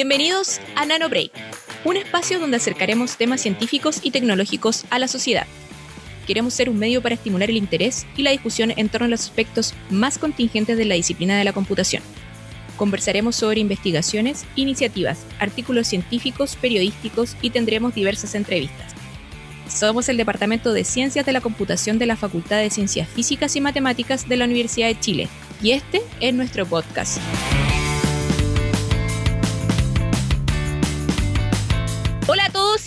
Bienvenidos a NanoBreak, un espacio donde acercaremos temas científicos y tecnológicos a la sociedad. Queremos ser un medio para estimular el interés y la discusión en torno a los aspectos más contingentes de la disciplina de la computación. Conversaremos sobre investigaciones, iniciativas, artículos científicos, periodísticos y tendremos diversas entrevistas. Somos el Departamento de Ciencias de la Computación de la Facultad de Ciencias Físicas y Matemáticas de la Universidad de Chile y este es nuestro podcast.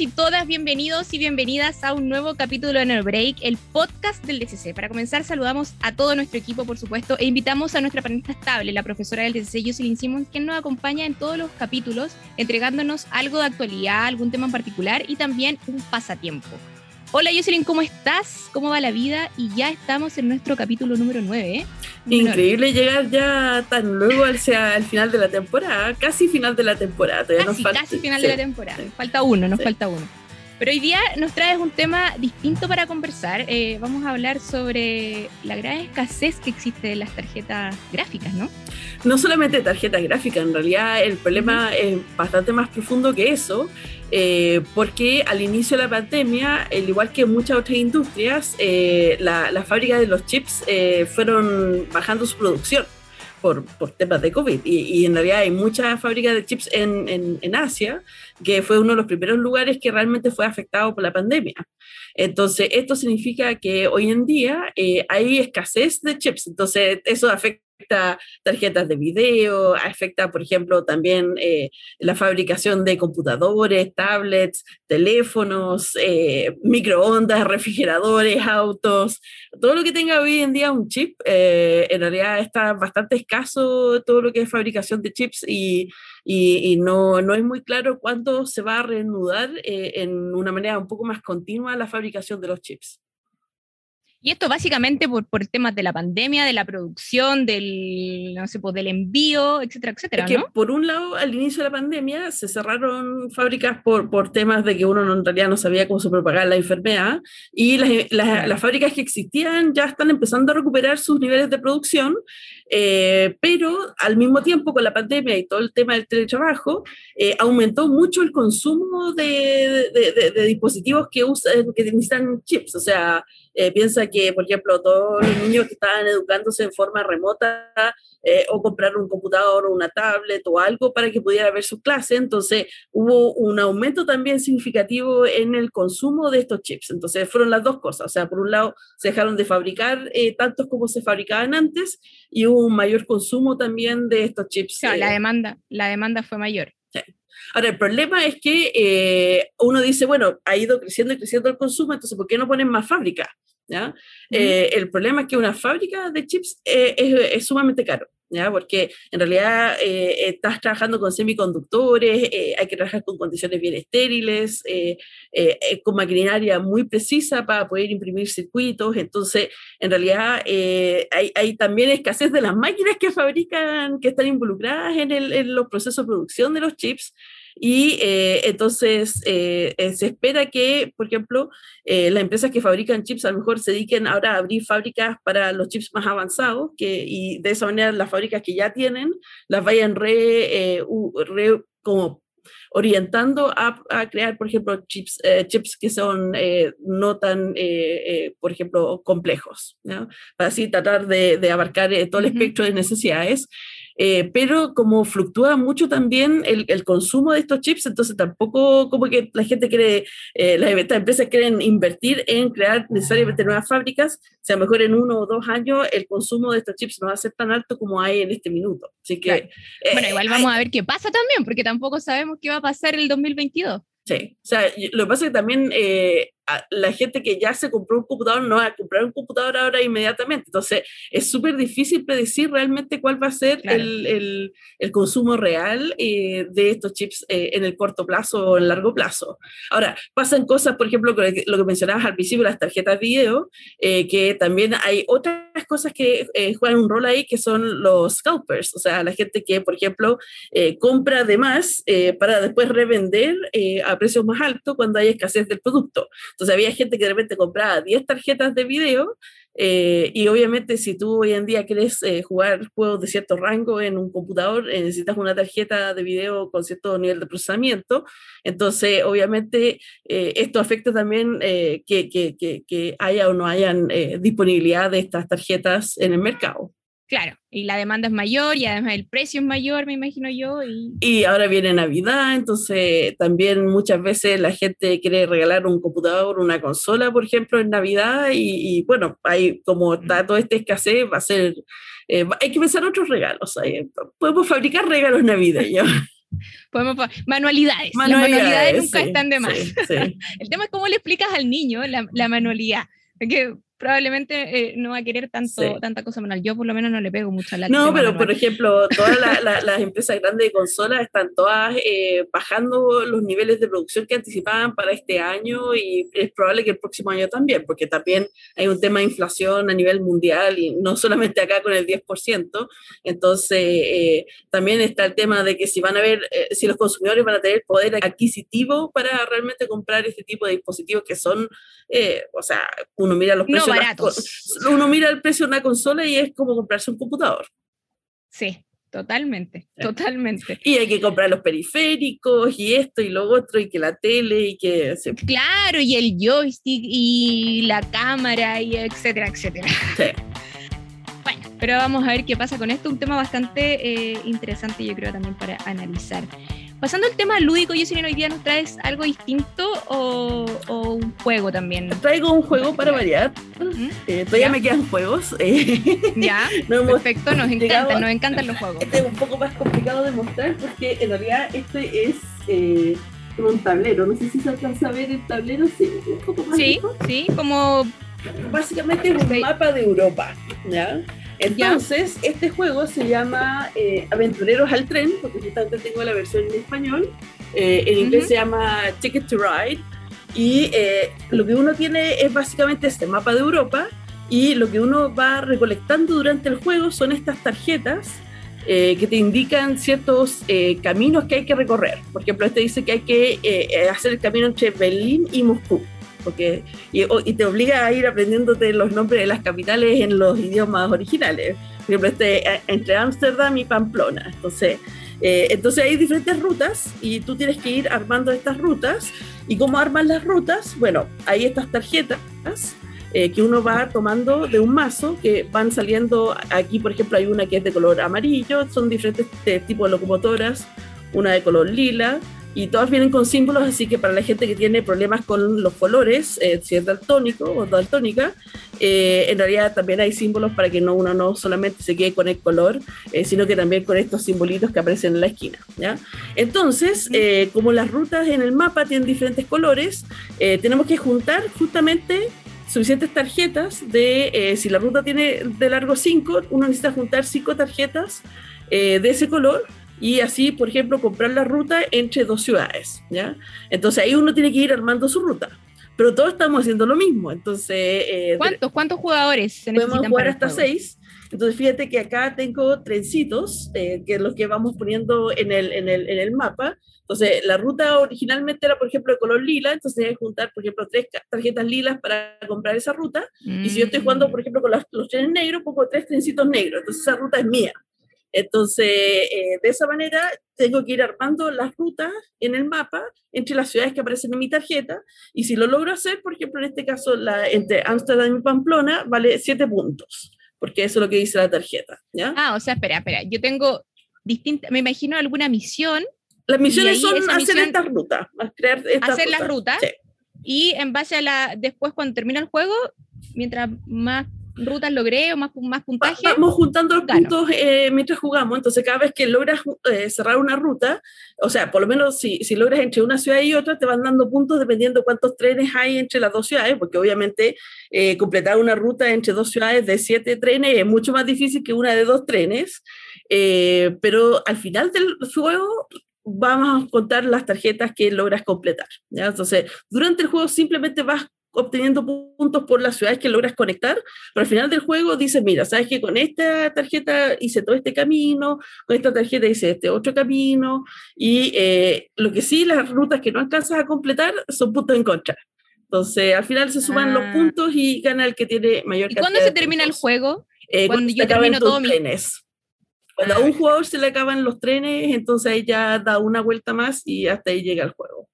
Y todas, bienvenidos y bienvenidas a un nuevo capítulo de No Break, el podcast del DCC. Para comenzar, saludamos a todo nuestro equipo, por supuesto, e invitamos a nuestra panelista estable, la profesora del DCC, Jocelyn Simons, quien nos acompaña en todos los capítulos, entregándonos algo de actualidad, algún tema en particular y también un pasatiempo. Hola Jocelyn, ¿cómo estás? ¿Cómo va la vida? Y ya estamos en nuestro capítulo número 9. ¿eh? Increíble llegar ya tan luego hacia el final de la temporada, casi final de la temporada. Casi, nos falta, casi final de la temporada. Falta uno, nos falta uno. Pero hoy día nos traes un tema distinto para conversar. Eh, vamos a hablar sobre la gran escasez que existe de las tarjetas gráficas, ¿no? No solamente tarjetas gráficas, en realidad el problema es bastante más profundo que eso. Eh, porque al inicio de la pandemia, al igual que muchas otras industrias, eh, la, la, fábrica de los chips eh, fueron bajando su producción por, por temas de COVID. Y, y, en realidad hay muchas fábricas de chips en, en, en, Asia, que fue uno de los primeros lugares que realmente fue afectado por la pandemia. Entonces, esto significa que hoy en día hay escasez de chips. Entonces, eso afecta afecta tarjetas de video, afecta, por ejemplo, también eh, la fabricación de computadores, tablets, teléfonos, eh, microondas, refrigeradores, autos, todo lo que tenga hoy en día un chip, eh, en realidad está bastante escaso todo lo que es fabricación de chips y, y, y no, no, es muy claro cuándo se va a reanudar en una manera un poco más continua la fabricación de los chips. Y esto básicamente por, por temas de la pandemia, de la producción, del, no sé, pues, del envío, etcétera, etcétera. Es que por un lado, al inicio de la pandemia se cerraron fábricas por, por temas de que uno en realidad no sabía cómo se propagaba la enfermedad y las, las, las fábricas que existían ya están empezando a recuperar sus niveles de producción, eh, pero al mismo tiempo con la pandemia y todo el tema del teletrabajo, eh, aumentó mucho el consumo de, de, de, de dispositivos que, usan, que necesitan chips, o sea, eh, piensa que, por ejemplo, todos los niños que estaban educándose en forma remota eh, o comprar un computador o una tablet o algo para que pudiera ver su clase, entonces hubo un aumento también significativo en el consumo de estos chips. Entonces fueron las dos cosas, o sea, por un lado se dejaron de fabricar eh, tantos como se fabricaban antes y hubo un mayor consumo también de estos chips. Claro, la demanda, la demanda fue mayor. Sí. Ahora, el problema es que eh, uno dice, bueno, ha ido creciendo y creciendo el consumo, entonces, ¿por qué no ponen más fábricas? ¿Ya? -huh. eh, el problema es que una fábrica de chips eh, es, es, sumamente caro, ¿ya? Porque en realidad eh, estás trabajando con semiconductores, eh, hay que trabajar con condiciones bien estériles, eh, con maquinaria muy precisa para poder imprimir circuitos, entonces en realidad hay, hay, también escasez de las máquinas que fabrican, que están involucradas en, el, en los procesos de producción de los chips, y eh, entonces eh, eh, se espera que, por ejemplo, las empresas que fabrican chips a lo mejor se dediquen ahora a abrir fábricas para los chips más avanzados que, y de esa manera las fábricas que ya tienen las vayan re, re como orientando a, a, crear, por ejemplo, chips, eh, chips que son eh, no tan, eh, por ejemplo, complejos, ¿no? para así tratar de, de abarcar todo el espectro uh -huh. de necesidades. Eh, pero como fluctúa mucho también el, el, consumo de estos chips, entonces tampoco como que la gente quiere, eh, las, estas empresas quieren invertir en crear necesariamente nuevas fábricas, o sea, mejor en uno o dos años el consumo de estos chips no va a ser tan alto como hay en este minuto. Así que... Claro. Eh, bueno, igual vamos hay, a ver qué pasa también, porque tampoco sabemos qué va a pasar el 2022. Sí, o sea, lo que pasa es que también eh, la gente que ya se compró un computador no va a comprar un computador ahora inmediatamente. Entonces, es súper difícil predecir realmente cuál va a ser claro. el, el, el, consumo real eh, de estos chips eh, en el corto plazo o en largo plazo. Ahora, pasan cosas, por ejemplo, lo que mencionabas al principio, las tarjetas video, eh, que también hay otras cosas que eh, juegan un rol ahí, que son los scalpers, o sea, la gente que, por ejemplo, eh, compra de más para después revender a precios más altos cuando hay escasez del producto. Entonces había gente que de repente compraba 10 tarjetas de video eh, y obviamente si tú hoy en día quieres eh, jugar juegos de cierto rango en un computador, eh, necesitas una tarjeta de video con cierto nivel de procesamiento. Entonces, obviamente, esto afecta también que, que, que, que, haya o no hayan disponibilidad de estas tarjetas en el mercado. Claro, y la demanda es mayor y además el precio es mayor, me imagino yo. Y, y ahora viene Navidad, entonces también muchas veces la gente quiere regalar un computador, una consola, por ejemplo, en Navidad y, bueno, hay como está toda esta escasez, va a ser, eh, hay que pensar otros regalos. podemos fabricar regalos navideños. Podemos, manualidades. manualidades. nunca están de más. el tema es cómo le explicas al niño la, la manualidad. Que probablemente eh, no va a querer tanto, tanta cosa manual. Yo por lo menos no le pego mucho a la No, pero por ejemplo, todas las empresas grandes de consolas están todas eh, bajando los niveles de producción que anticipaban para este año y es probable que el próximo año también, porque también hay un tema de inflación a nivel mundial y no solamente acá con el 10%. Entonces, eh, también está el tema de que si van a ver, si los consumidores van a tener poder adquisitivo para realmente comprar este tipo de dispositivos que son, o sea, uno mira los precios baratos. Uno mira el precio de una consola y es como comprarse un computador. Sí, totalmente, totalmente. Y hay que comprar los periféricos y esto y lo otro y que la tele y que... Claro, y el joystick y la cámara y etcétera, etcétera. Sí. Bueno, pero vamos a ver qué pasa con esto. Un tema bastante eh, interesante, yo creo, también para analizar. Pasando al tema lúdico, Jocelyn, hoy día nos traes algo distinto o, un juego también. Traigo un juego para variar. Eh, todavía me quedan juegos. Eh. Ya, perfecto, nos encantan, nos encantan los juegos. Este es un poco más complicado de mostrar porque en realidad este es eh, un tablero. No sé si se alcanza a ver el tablero, sí, un poco más Sí, sí, como... Básicamente es un mapa de Europa, ¿ya? Entonces, este juego se llama eh, Aventureros al Tren, porque justamente tengo la versión en español. Eh, en inglés se llama Ticket to Ride. Y eh, lo que uno tiene es básicamente este mapa de Europa. Y lo que uno va recolectando durante el juego son estas tarjetas que te indican ciertos caminos que hay que recorrer. Por ejemplo, este dice que hay que hacer el camino entre Berlín y Moscú porque y, te obliga a ir aprendiéndote los nombres de las capitales en los idiomas originales. Por ejemplo, este, eh, entre Ámsterdam y Pamplona. Entonces, eh, entonces hay diferentes rutas y tú tienes que ir armando estas rutas. ¿Y cómo arman las rutas? Bueno, hay estas tarjetas eh, que uno va tomando de un mazo que van saliendo. Aquí, por ejemplo, hay una que es de color amarillo, son diferentes tipos de locomotoras, una de color lila, y todas vienen con símbolos, así que para la gente que tiene problemas con los colores, eh, si es daltónico o daltónica, eh, en realidad también hay símbolos para que no, uno no solamente se quede con el color, eh, sino que también con estos simbolitos que aparecen en la esquina. ¿ya? Entonces, eh, como las rutas en el mapa tienen diferentes colores, tenemos que juntar justamente suficientes tarjetas de, si la ruta tiene de largo 5, uno necesita juntar 5 tarjetas de ese color y así, por ejemplo, comprar la ruta entre dos ciudades, ¿ya? Entonces ahí uno tiene que ir armando su ruta. Pero todos estamos haciendo lo mismo, entonces... Eh, ¿Cuántos, ¿Cuántos jugadores se necesitan Podemos jugar hasta seis. Entonces fíjate que acá tengo trencitos, eh, que es los que vamos poniendo en el, en, el, en el mapa. Entonces la ruta originalmente era, por ejemplo, de color lila, entonces tenía que juntar, por ejemplo, tres tarjetas lilas para comprar esa ruta. Y si yo estoy jugando, por ejemplo, con los trenes negros, pongo tres trencitos negros, entonces esa ruta es mía. Entonces, eh, de esa manera, tengo que ir armando las rutas en el mapa entre las ciudades que aparecen en mi tarjeta. Y si lo logro hacer, por ejemplo, en este caso, la, entre Amsterdam y Pamplona, vale 7 puntos, porque eso es lo que dice la tarjeta. ¿ya? Ah, o sea, espera, espera. Yo tengo distinta, me imagino alguna misión. Las misiones son hacer estas rutas, crear hacer las rutas. Y en base a la, después cuando termina el juego, mientras más rutas logré o más, más puntaje. Vamos juntando los puntos eh, mientras jugamos, entonces cada vez que logras eh, cerrar una ruta, o sea, por lo menos si, si, logras entre una ciudad y otra, te van dando puntos dependiendo cuántos trenes hay entre las dos ciudades, porque obviamente eh, completar una ruta entre dos ciudades de siete trenes es mucho más difícil que una de dos trenes, pero al final del juego vamos a contar las tarjetas que logras completar. ¿ya? Entonces, durante el juego simplemente vas obteniendo puntos por las ciudades que logras conectar, pero al final del juego dices, mira, sabes que con esta tarjeta hice todo este camino, con esta tarjeta hice este otro camino, y eh, lo que sí, las rutas que no alcanzas a completar son puntos en contra. Entonces, al final se suman los Ah. puntos y gana el que tiene mayor ¿Y cantidad cuándo se termina el juego? Eh, Cuando se yo termino todo mi- trenes. Cuando Ah, a un perfecto. jugador se le acaban los trenes, entonces ahí ya da una vuelta más y hasta ahí llega el juego.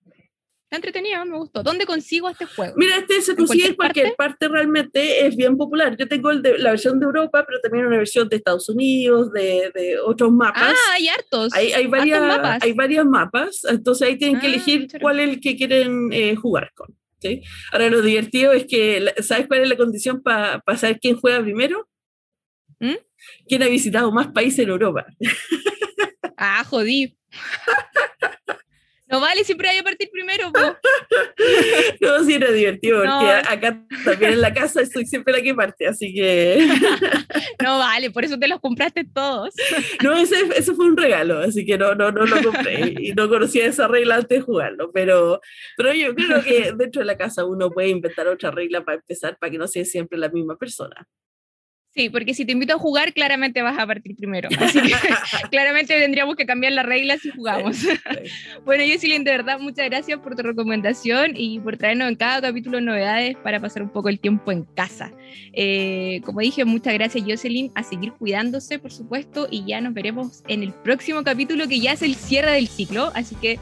Está entretenido, me gustó. ¿Dónde consigo este juego? Mira, este se ¿En consigue en cualquier cualquier parte? realmente, es bien popular. Yo tengo el de, la versión de Europa, pero también una versión de Estados Unidos, de, de otros mapas. ah, hay hartos. hay, hay, varias, hartos mapas. hay varios mapas, entonces ahí tienen que Ah, elegir choro. cuál es el que quieren eh, jugar con. ¿sí? Ahora, lo divertido es que, ¿sabes cuál es la condición para saber quién juega primero? ¿Mm? ¿Quién ha visitado más países en Europa? Ah, jodí. No vale, siempre hay que partir primero. po. No, sí, era divertido, porque No. a- acá también en la casa soy siempre la que parte, así que... No vale, por eso te los compraste todos. No, ese, ese fue un regalo, así que no, no, no lo compré y no conocía esa regla antes de jugarlo, pero, pero yo creo que dentro de la casa uno puede inventar otra regla para empezar, para que no sea siempre la misma persona. Sí, porque si te invito a jugar, claramente vas a partir primero. Así que claramente tendríamos que cambiar las reglas si jugamos. Bueno, Jocelyn, de verdad, muchas gracias por tu recomendación y por traernos en cada capítulo novedades para pasar un poco el tiempo en casa. Eh, como dije, muchas gracias, Jocelyn, a seguir cuidándose, por supuesto, y ya nos veremos en el próximo capítulo que ya es el cierre del ciclo, así que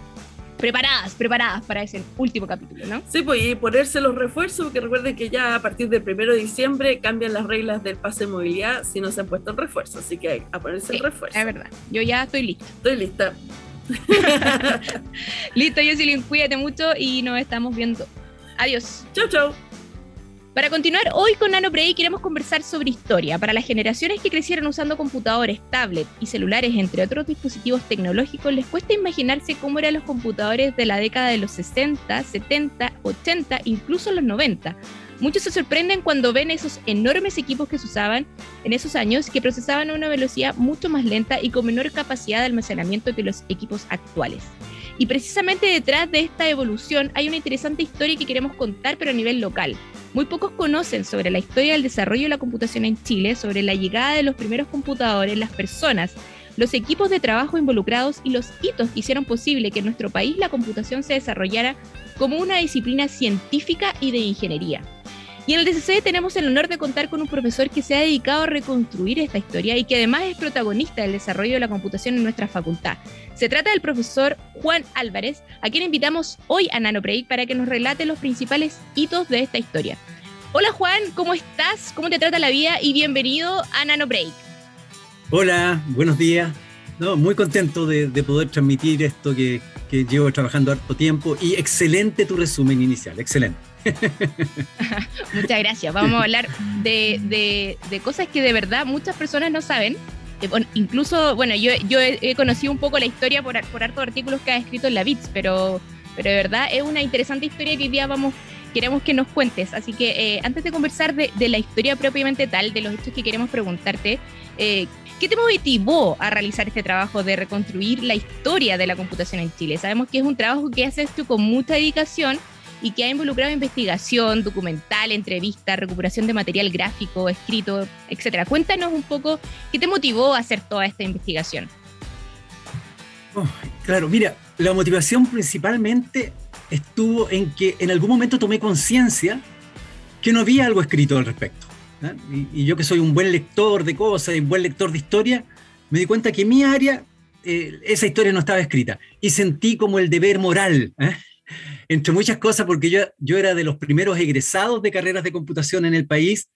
preparadas, preparadas para ese último capítulo, ¿no? Sí, pues y ponerse los refuerzos, porque recuerden que ya a partir del primero de diciembre cambian las reglas del pase de movilidad si no se han puesto el refuerzo, así que hay a ponerse el Sí, refuerzo. Es verdad, yo ya estoy lista. Estoy lista. Listo, Jocelyn, cuídate mucho y nos estamos viendo. Adiós. chau, chau. Para continuar, hoy con NanoPrey queremos conversar sobre historia. Para las generaciones que crecieron usando computadores, tablets y celulares, entre otros dispositivos tecnológicos, les cuesta imaginarse cómo eran los computadores de la década de los 60, 70, 80, incluso los 90. Muchos se sorprenden cuando ven esos enormes equipos que se usaban en esos años que procesaban a una velocidad mucho más lenta y con menor capacidad de almacenamiento que los equipos actuales. Y precisamente detrás de esta evolución hay una interesante historia que queremos contar, pero a nivel local. Muy pocos conocen sobre la historia del desarrollo de la computación en Chile, sobre la llegada de los primeros computadores, las personas, los equipos de trabajo involucrados y los hitos que hicieron posible que en nuestro país la computación se desarrollara como una disciplina científica y de ingeniería. Y en el DCC tenemos el honor de contar con un profesor que se ha dedicado a reconstruir esta historia y que además es protagonista del desarrollo de la computación en nuestra facultad. Se trata del profesor Juan Álvarez, a quien invitamos hoy a NanoBreak para que nos relate los principales hitos de esta historia. Hola Juan, ¿cómo estás? ¿Cómo te trata la vida? Y bienvenido a NanoBreak. Hola, buenos días. Muy contento de, de poder transmitir esto que, que llevo trabajando harto tiempo y excelente tu resumen inicial, excelente. Muchas gracias. Vamos a hablar de, de- cosas que de verdad muchas personas no saben. Eh, incluso, bueno, yo, yo he, conocido un poco la historia por, por hartos artículos que has escrito en la BITS, pero, pero de verdad es una interesante historia que hoy día queremos que nos cuentes. Así que eh, antes de conversar de, de la historia propiamente tal, de los hechos que queremos preguntarte, eh, ¿qué te motivó a realizar este trabajo de reconstruir la historia de la computación en Chile? Sabemos que es un trabajo que haces tú con mucha dedicación y que ha involucrado investigación, documental, entrevista, recuperación de material gráfico, escrito, etcétera. Cuéntanos un poco qué te motivó a hacer toda esta investigación. Oh, claro, mira, la motivación principalmente estuvo en que en algún momento tomé conciencia que no había algo escrito al respecto. ¿eh? Y, y yo que soy un buen lector de cosas un buen lector de historia, me di cuenta que en mi área eh, esa historia no estaba escrita y sentí como el deber moral, ¿eh? Entre muchas cosas, porque yo, yo era de los primeros egresados de carreras de computación en el país.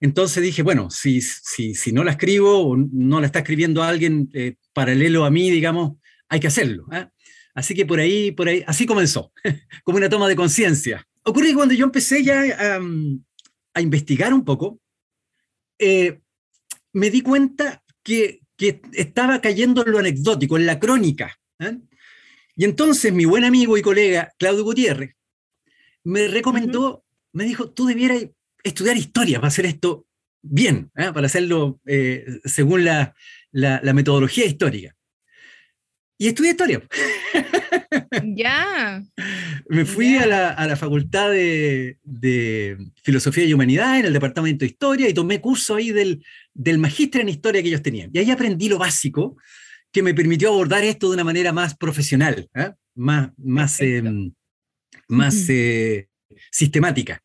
Entonces dije, bueno, si, si, si no la escribo o no la está escribiendo alguien eh, paralelo a mí, digamos, hay que hacerlo. ¿eh? Así que por ahí, por ahí, así comenzó, como una toma de conciencia. Ocurre que cuando yo empecé ya a, investigar un poco, eh, me di cuenta que, estaba cayendo en lo anecdótico, en la crónica. ¿eh? Y entonces mi buen amigo y colega Claudio Gutiérrez me recomendó, uh -huh. me dijo, tú debieras estudiar historia para hacer esto bien, ¿eh? para hacerlo eh, según la, la, la, metodología histórica. Y estudié historia. Ya. Me fui yeah. a, la, a, la, Facultad de, de, Filosofía y Humanidad en el Departamento de Historia y tomé curso ahí del, del magíster en Historia que ellos tenían. Y ahí aprendí lo básico que me permitió abordar esto de una manera más profesional, ¿eh? más, más, eh, más eh, sistemática.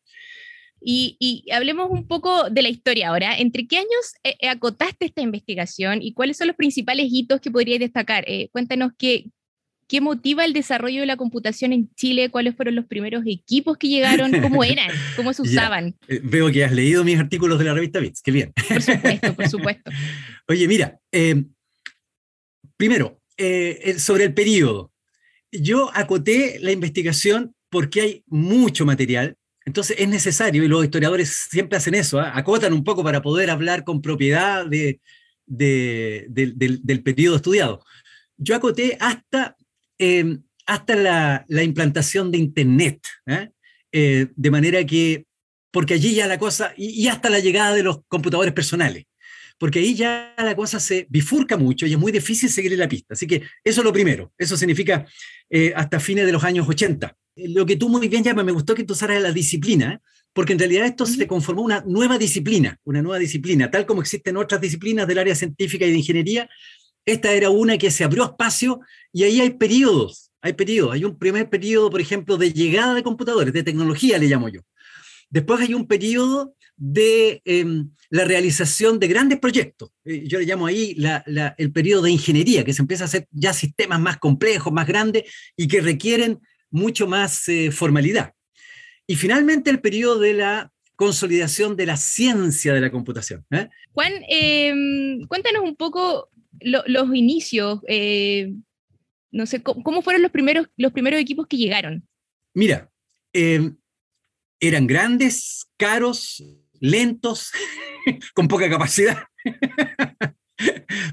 Y, hablemos un poco de la historia ahora. ¿Entre qué años eh, eh, acotaste esta investigación y cuáles son los principales hitos que podrías destacar? Eh, cuéntanos qué, qué motiva el desarrollo de la computación en Chile, cuáles fueron los primeros equipos que llegaron, cómo eran, cómo se usaban. veo que has leído mis artículos de la revista Bits, qué bien. Por supuesto, por supuesto. Oye, mira, primero, sobre el periodo. Yo acoté la investigación porque hay mucho material, entonces es necesario, y los historiadores siempre hacen eso, ¿ah? acotan un poco para poder hablar con propiedad de, del, periodo estudiado. Yo acoté hasta, em, hasta la, implantación de Internet, eh, de manera que, porque allí ya la cosa, y, hasta la llegada de los computadores personales, porque ahí ya la cosa se bifurca mucho y es muy difícil seguir la pista. Así que eso es lo primero, eso significa eh, hasta fines de los años 80 lo que tú muy bien llamas, me gustó que tú usaras la disciplina, porque en realidad esto se conformó una nueva disciplina, una nueva disciplina, tal como existen otras disciplinas del área científica y de ingeniería, esta era una que se abrió espacio y ahí hay periodos, hay periodos, hay un primer periodo, por ejemplo, de llegada de computadores, de tecnología le llamo yo. Después hay un periodo de em, la realización de grandes proyectos. Eh, yo le llamo ahí el periodo de ingeniería, que se empieza a hacer ya sistemas más complejos, más grandes y que requieren mucho más eh, formalidad. Y finalmente el periodo de la consolidación de la ciencia de la computación. ¿eh? Juan, em, cuéntanos un poco los inicios, no sé, ¿cómo, fueron los primeros, los primeros equipos que llegaron? Mira, em, eran grandes, caros, lentos, con poca capacidad.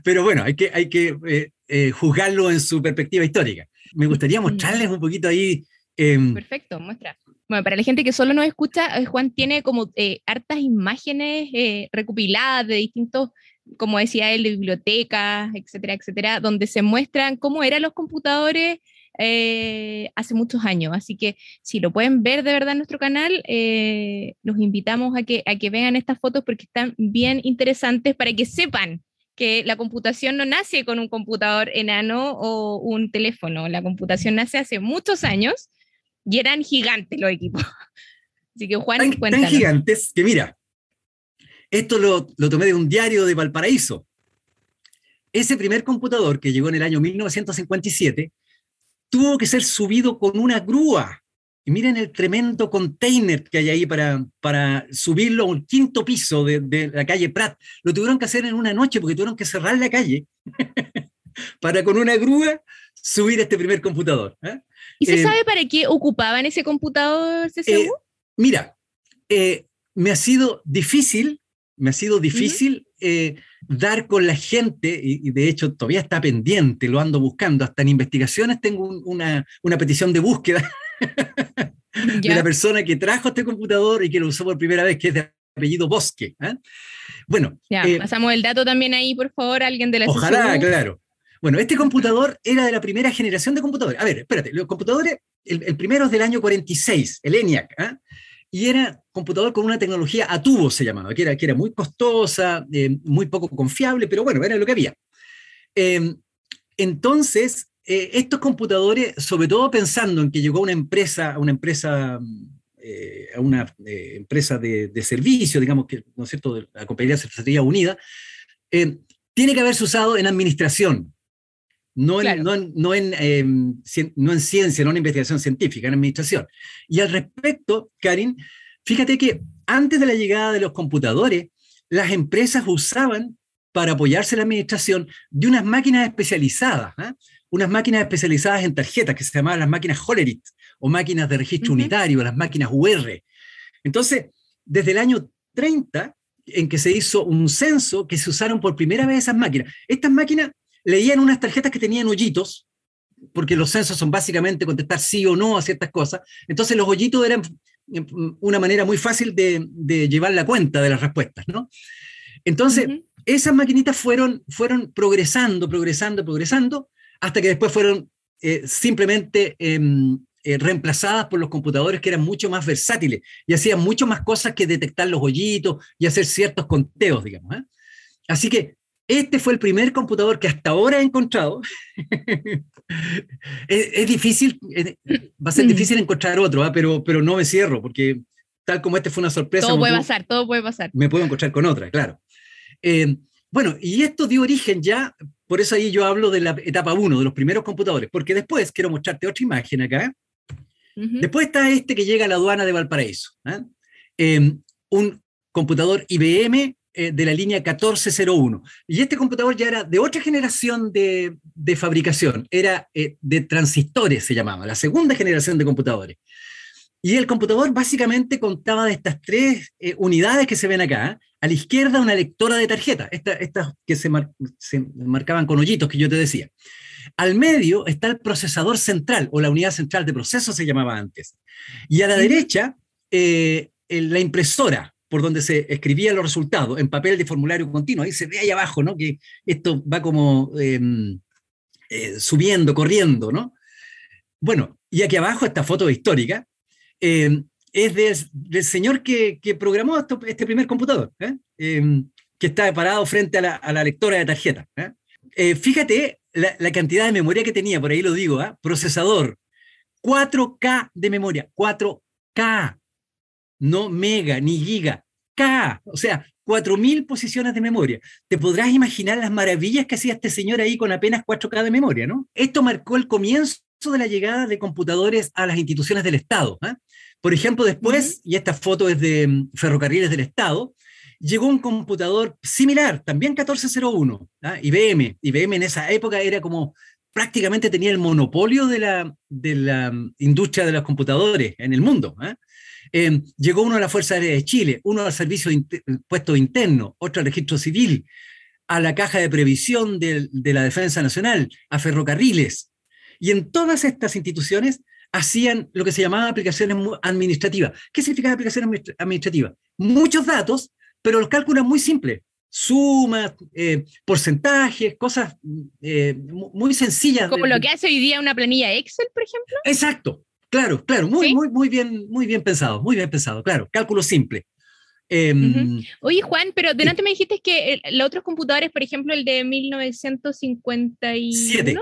Pero bueno, hay que, hay que juzgarlo en su perspectiva histórica me gustaría mostrarles un poquito ahí. Em, Perfecto, muestra. Bueno, para la gente que solo nos escucha, eh, Juan tiene como eh, hartas imágenes eh, recopiladas de distintos, como decía él, de bibliotecas, etcétera, etcétera, donde se muestran cómo eran los computadores hace muchos años. Así que si lo pueden ver de verdad en nuestro canal, los invitamos a que, a que vean estas fotos porque están bien interesantes para que sepan que la computación no nace con un computador enano o un teléfono, la computación nace hace muchos años y eran gigantes los equipos. Así que Juan, tan, tan gigantes que mira, esto lo, lo tomé de un diario de Valparaíso. Ese primer computador que llegó en el año 1957 tuvo que ser subido con una grúa y miren el tremendo container que hay ahí para, para subirlo a un quinto piso de, la calle Prat. Lo tuvieron que hacer en una noche porque tuvieron que cerrar la calle para con una grúa subir este primer computador. ¿eh? ¿Y se eh, sabe para qué ocupaban ese computador, eh, mira, me ha sido difícil, me ha sido difícil dar con la gente, y, de hecho todavía está pendiente, lo ando buscando, hasta en investigaciones tengo una, una petición de búsqueda de la persona que trajo este computador y que lo usó por primera vez, que es de apellido Bosque. ¿eh? Bueno. Eh, pasamos el dato también ahí, por favor, alguien de la Ojalá, claro. Bueno, este computador era de la primera generación de computadores. A ver, espérate, los computadores, el, primero es del año 46, el ENIAC, ¿eh? Y era computador con una tecnología a tubo, se llamaba, que era, que era muy costosa, muy poco confiable, pero bueno, era lo que había. entonces, eh, estos computadores, sobre todo pensando en que llegó una empresa, una empresa, eh, una eh, empresa de, servicio, digamos que, ¿no es cierto?, la compañía sería unida, tiene que haberse usado en administración, no en, no, no, en, em, no en ciencia, no en investigación científica, en administración. Y al respecto, Karin, fíjate que antes de la llegada de los computadores, las empresas usaban para apoyarse en la administración de unas máquinas especializadas. ¿ah? unas máquinas especializadas en tarjetas que se llamaban las máquinas Hollerith o máquinas de registro unitario, las máquinas UR. Entonces, desde el año 30, en que se hizo un censo, que se usaron por primera vez esas máquinas. Estas máquinas leían unas tarjetas que tenían hoyitos, porque los censos son básicamente contestar sí o no a ciertas cosas. Entonces los hoyitos eran mm, una manera muy fácil de, llevar la cuenta de las respuestas, ¿no? Entonces, esas maquinitas fueron, fueron progresando, progresando, progresando, hasta que después fueron eh, simplemente em, eh, reemplazadas por los computadores que eran mucho más versátiles y hacían mucho más cosas que detectar los hoyitos y hacer ciertos conteos, digamos. ¿eh? Así que Este fue el primer computador que hasta ahora he encontrado. es, difícil, va a ser mm. difícil encontrar otro, ¿ah? pero, pero no me cierro, porque tal como este fue una sorpresa. Todo puede pasar, todo puede pasar. Me puedo encontrar con otra, claro. Eh, bueno, y esto dio origen ya, por eso ahí yo hablo de la etapa 1, de los primeros computadores, porque después quiero mostrarte otra imagen acá. Después está este que llega a la aduana de Valparaíso. ¿ah? Eh, un computador IBM eh, de la línea 1401. Y este computador ya era de otra generación de, fabricación, era eh, de transistores, se llamaba, la segunda generación de computadores. Y el computador básicamente contaba de estas tres eh, unidades que se ven acá. A la izquierda una lectora de tarjeta, estas que se, marcaban con hoyitos que yo te decía. Al medio está el procesador central o la unidad central de proceso se llamaba antes. Y a la derecha la impresora, por donde se escribían los resultados en papel de formulario continuo. Ahí se ve ahí abajo, ¿no? Que esto va como em, eh, subiendo, corriendo, ¿no? Bueno, y aquí abajo esta foto histórica em, es del, señor que, programó este primer computador, ¿eh? em, que está parado frente a la, lectora de tarjeta. ¿eh? fíjate la, la, cantidad de memoria que tenía, por ahí lo digo, procesador, 4K de memoria, 4K no mega ni giga, K, o sea, 4.000 posiciones de memoria. Te podrás imaginar las maravillas que hacía este señor ahí con apenas 4K de memoria, ¿no? Esto marcó el comienzo de la llegada de computadores a las instituciones del Estado. ¿eh? Por ejemplo, después, y esta foto es de mm, Ferrocarriles del Estado, llegó un computador similar, también 1401, ¿ah? IBM. IBM en esa época era como prácticamente tenía el monopolio de la, de la mm, industria de los computadores en el mundo. ¿eh? Eh, llegó uno a la Fuerza Aérea de Chile, uno al Servicio de Puesto Interno, otro al Registro Civil, a la Caja de Previsión de, la Defensa Nacional, a Ferrocarriles. Y en todas estas instituciones hacían lo que se llamaba aplicaciones administrativas. ¿Qué significa aplicación administrativa? Muchos datos, pero los cálculos muy simples. Sumas, eh, porcentajes, cosas eh, muy sencillas. Como lo que hace hoy día una planilla Excel, por ejemplo. Exacto, Claro, claro, muy, muy, muy bien, muy bien pensado, muy bien pensado, claro, cálculo simple. Em, Oye, Juan, pero delante me dijiste que los otros computadores, por ejemplo, el de 1957,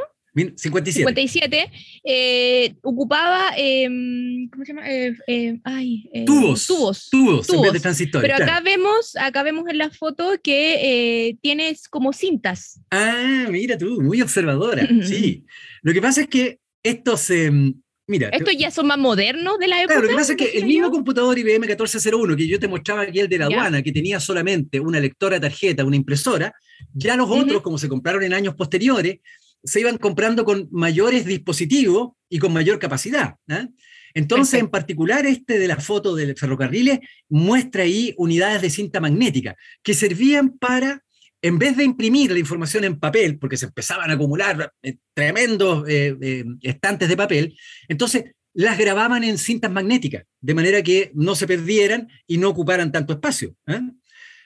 57, eh, ocupaba, em, ¿cómo se llama? Eh, eh, ay, tubos, tubos, tubos, tubos. En vez de. Pero acá vemos, acá vemos en la foto que tienes como cintas. Ah, mira tú, muy observadora. sí. Lo que pasa es que estos em, Mira, ¿Estos ya son más modernos de la época? Claro, lo que pasa es que el mismo computador IBM 1401 que yo te mostraba aquí, el de la aduana, que tenía solamente una lectora de tarjeta, una impresora, ya los otros, como se compraron en años posteriores, se iban comprando con mayores dispositivos y con mayor capacidad. ¿ah? Entonces, en particular, este de la foto del ferrocarriles muestra ahí unidades de cinta magnética que servían para en vez de imprimir la información en papel, porque se empezaban a acumular eh, tremendos eh, eh, estantes de papel, entonces las grababan en cintas magnéticas, de manera que no se perdieran y no ocuparan tanto espacio.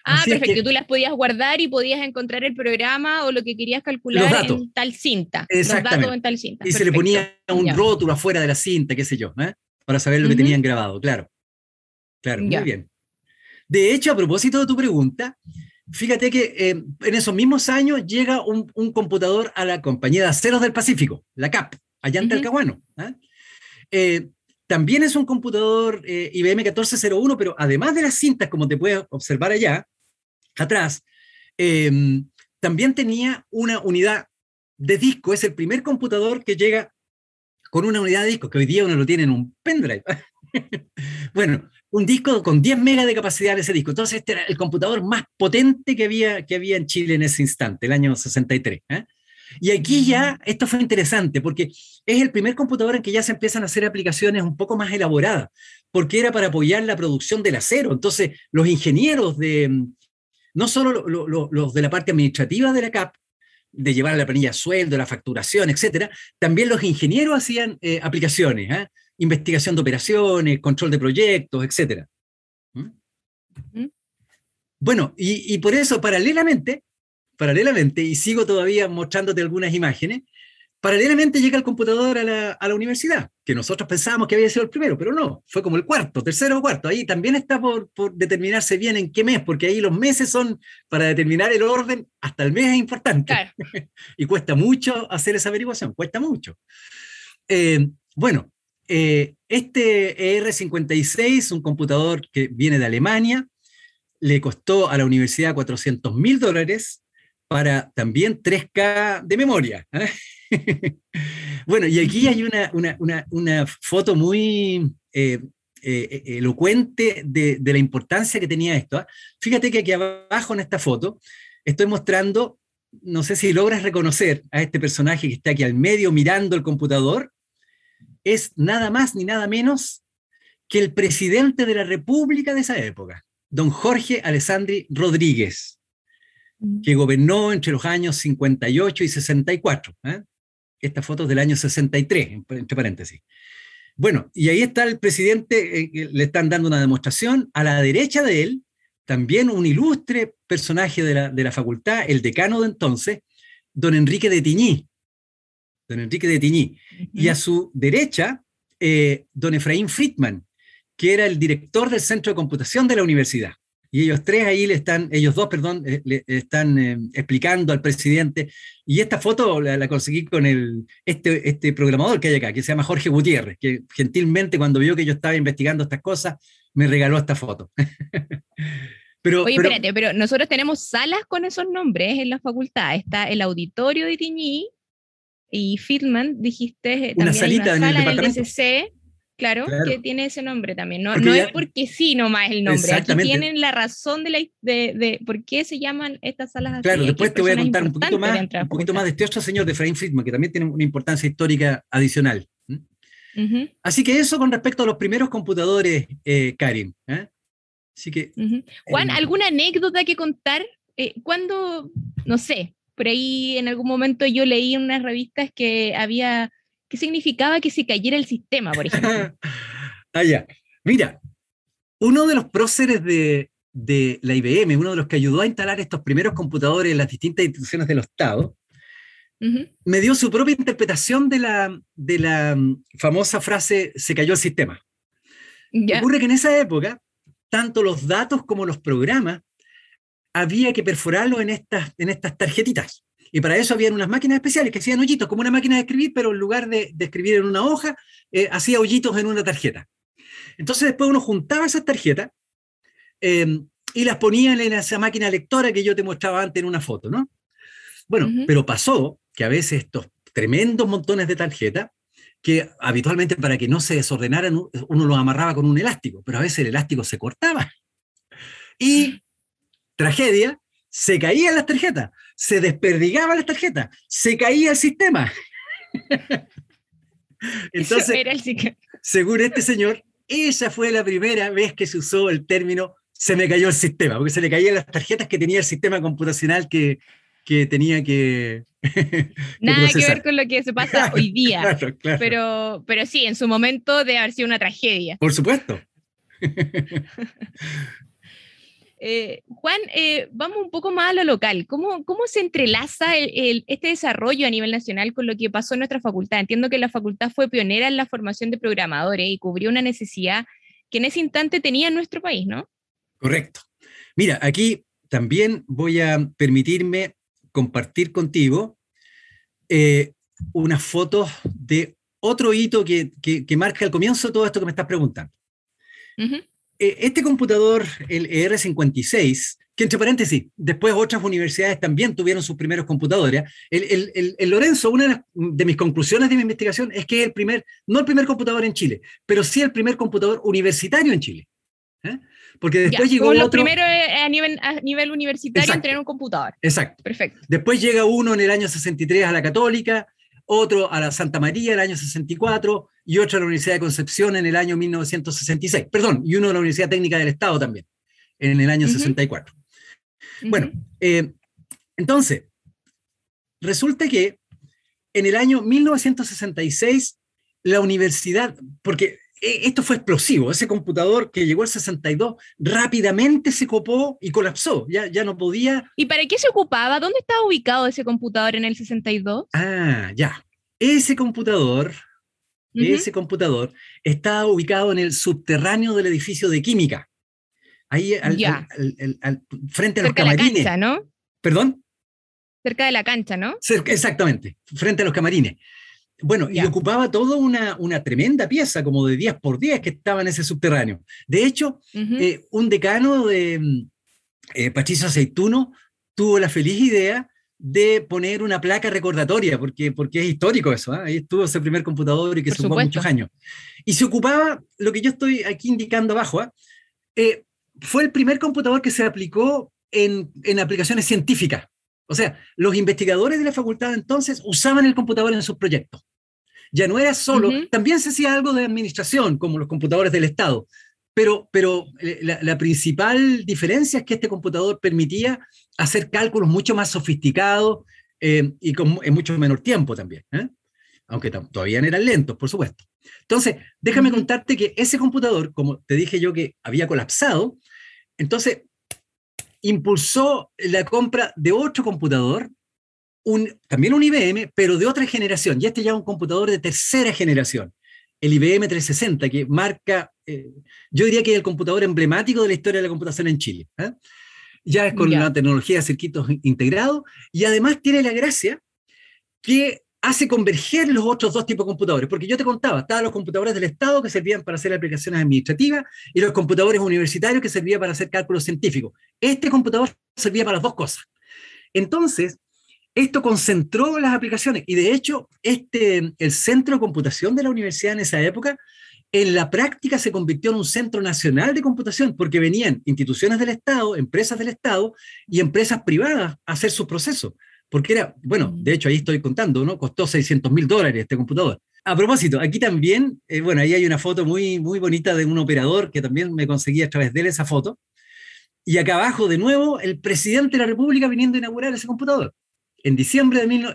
Ah, perfecto. Tú las podías guardar y podías encontrar el programa o lo que querías calcular en tal cinta. Exactamente. Los datos en tal cinta. Y se le ponía un rótulo afuera de la cinta, qué sé yo, para saber lo que tenían grabado, claro. Claro, muy bien. De hecho, a propósito de tu pregunta, Fíjate que eh, en esos mismos años llega un, computador a la compañía de aceros del Pacífico, la CAP, allá en Talcahuano. ¿ah? Eh, también es un computador eh, IBM 1401, pero además de las cintas, como te puedes observar allá, atrás, em, también tenía una unidad de disco. Es el primer computador que llega con una unidad de disco, que hoy día uno lo tiene en un pendrive. bueno, un disco con 10 megas de capacidad en ese disco. Entonces, este era el computador más potente que había, que había en Chile en ese instante, el año 63. ¿eh? Y aquí ya, esto fue interesante, porque es el primer computador en que ya se empiezan a hacer aplicaciones un poco más elaboradas, porque era para apoyar la producción del acero. Entonces, los ingenieros de, no solo los de la parte administrativa de la CAP, de llevar la planilla sueldo, la facturación, etcétera, también los ingenieros hacían eh, aplicaciones. ¿eh? Investigación de operaciones, control de proyectos, etc. ¿Mm? Bueno, y, por eso, paralelamente, paralelamente, y sigo todavía mostrándote algunas imágenes, Paralelamente llega el computador a la, a la, universidad, que nosotros pensábamos que había sido el primero, pero no, fue como el cuarto, tercero o cuarto. Ahí también está por, por, determinarse bien en qué mes, porque ahí los meses son para determinar el orden, hasta el mes es importante. Claro. y cuesta mucho hacer esa averiguación, cuesta mucho. Eh, bueno, eh, este ER56, un computador que viene de Alemania, le costó a la universidad 400 mil dólares para también 3K de memoria. ¿eh? bueno, y aquí hay una, una, una, foto muy eh, elocuente de, de, la importancia que tenía esto. Fíjate que aquí abajo en esta foto estoy mostrando, no sé si logras reconocer a este personaje que está aquí al medio mirando el computador, es nada más ni nada menos que el presidente de la República de esa época, don Jorge Alessandri Rodríguez, mm. que gobernó entre los años 58 y 64. ¿eh? Esta foto es del año 63, entre paréntesis. Bueno, y ahí está el presidente, eh, le están dando una demostración. A la derecha de él, también un ilustre personaje de la, de la facultad, el decano de entonces, don Enrique de Tiñí, don Enrique de Tiñí. Y a su derecha, eh, don Efraín Friedman, que era el director del centro de computación de la universidad. Y ellos tres ahí le están, ellos dos, perdón, eh, le, están eh, explicando al presidente. Y esta foto la, conseguí con el, este, este programador que hay acá, que se llama Jorge Gutiérrez, que gentilmente cuando vio que yo estaba investigando estas cosas, me regaló esta foto. pero, Oye, espérate, pero nosotros tenemos salas con esos nombres en la facultad. Está el auditorio de Tiñí, y Fitman, dijiste, una salita una sala en el, DCC, claro, que tiene ese nombre también. No, no es porque sí nomás el nombre, aquí tienen la razón de, la, de, de, por qué se llaman estas salas así. Claro, después te voy a contar un poquito más, un poquito más de este otro señor, de Efraín Friedman, que también tiene una importancia histórica adicional. Así que eso con respecto a los primeros computadores, eh, Karin. ¿eh? Así que, Juan, ¿alguna anécdota que contar? Eh, ¿Cuándo, no sé, por ahí en algún momento yo leí en unas revistas que había, que significaba que se cayera el sistema, por ejemplo. ah, ya. Mira, uno de los próceres de, de la IBM, uno de los que ayudó a instalar estos primeros computadores en las distintas instituciones del Estado, me dio su propia interpretación de la, de la mm, famosa frase se cayó el sistema. Ocurre que en esa época, tanto los datos como los programas había que perforarlo en estas, en estas tarjetitas. Y para eso habían unas máquinas especiales que hacían hoyitos, como una máquina de escribir, pero en lugar de, escribir en una hoja, eh, hacía hoyitos en una tarjeta. Entonces después uno juntaba esas tarjetas em, y las ponía en esa máquina lectora que yo te mostraba antes en una foto, ¿no? Bueno, pero pasó que a veces estos tremendos montones de tarjetas, que habitualmente para que no se desordenaran uno los amarraba con un elástico, pero a veces el elástico se cortaba. Y tragedia, se caían las tarjetas, se desperdigaban las tarjetas, se caía el sistema. Entonces, según este señor, esa fue la primera vez que se usó el término se me cayó el sistema, porque se le caían las tarjetas que tenía el sistema computacional que, que tenía que... Nada que ver con lo que se pasa hoy día. Pero, pero sí, en su momento debe haber sido una tragedia. Por supuesto. Eh, Juan, eh, vamos un poco más a lo local. ¿Cómo, cómo se entrelaza este desarrollo a nivel nacional con lo que pasó en nuestra facultad? Entiendo que la facultad fue pionera en la formación de programadores y cubrió una necesidad que en ese instante tenía en nuestro país, ¿no? Correcto. Mira, aquí también voy a permitirme compartir contigo eh, unas fotos de otro hito que, marca el comienzo de todo esto que me estás preguntando. Eh, este computador, el ER56, que entre paréntesis, después otras universidades también tuvieron sus primeros computadores. El, el, Lorenzo, una de, mis conclusiones de mi investigación es que es el primer, no el primer computador en Chile, pero sí el primer computador universitario en Chile. ¿eh? Porque después llegó otro... primero a nivel, a nivel universitario en tener un computador. Exacto. Perfecto. Después llega uno en el año 63 a la Católica, otro a la Santa María en el año 64 y otro a la Universidad de Concepción en el año 1966. Perdón, y uno a la Universidad Técnica del Estado también, en el año 64. Bueno, eh, entonces, resulta que en el año 1966 la universidad, porque esto fue explosivo. Ese computador que llegó al 62 rápidamente se copó y colapsó. Ya, ya no podía. ¿Y para qué se ocupaba? ¿Dónde estaba ubicado ese computador en el 62? Ah, ya. ese computador, ese computador estaba ubicado en el subterráneo del edificio de química. Ahí al, frente a los camarines. La cancha, ¿no? ¿Perdón? Cerca de la cancha, ¿no? exactamente, frente a los camarines. Bueno, y ocupaba toda una, una, tremenda pieza, como de 10 por 10, que estaba en ese subterráneo. De hecho, eh, un decano de mm, eh, Patricio Aceituno tuvo la feliz idea de poner una placa recordatoria, porque, porque es histórico eso, ¿ah? ahí estuvo ese primer computador y que se ocupó muchos años. Y se ocupaba, lo que yo estoy aquí indicando abajo, ¿ah? eh, fue el primer computador que se aplicó en, en aplicaciones científicas. O sea, los investigadores de la facultad entonces usaban el computador en sus proyectos. Ya no era solo, también se hacía algo de administración, como los computadores del Estado, pero, pero eh, la, principal diferencia es que este computador permitía hacer cálculos mucho más sofisticados eh, y con, en mucho menor tiempo también, ¿eh? aunque todavía eran lentos, por supuesto. Entonces, déjame contarte que ese computador, como te dije yo que había colapsado, entonces impulsó la compra de otro computador, un, también un IBM, pero de otra generación. Y este ya es un computador de tercera generación, el IBM 360, que marca, eh, yo diría que es el computador emblemático de la historia de la computación en Chile. ¿eh? Ya es con una tecnología de circuitos integrados y además tiene la gracia que hace converger los otros dos tipos de computadores, porque yo te contaba, estaban los computadores del Estado que servían para hacer aplicaciones administrativas y los computadores universitarios que servían para hacer cálculos científicos. Este computador servía para las dos cosas. Entonces, esto concentró las aplicaciones y de hecho, este, el centro de computación de la universidad en esa época, en la práctica se convirtió en un centro nacional de computación porque venían instituciones del Estado, empresas del Estado y empresas privadas a hacer su proceso porque era, bueno, de hecho ahí estoy contando, ¿no? Costó 600 mil dólares este computador. A propósito, aquí también, eh, bueno, ahí hay una foto muy, muy bonita de un operador que también me conseguí a través de él esa foto. Y acá abajo, de nuevo, el presidente de la República viniendo a inaugurar ese computador. En diciembre de... Mil,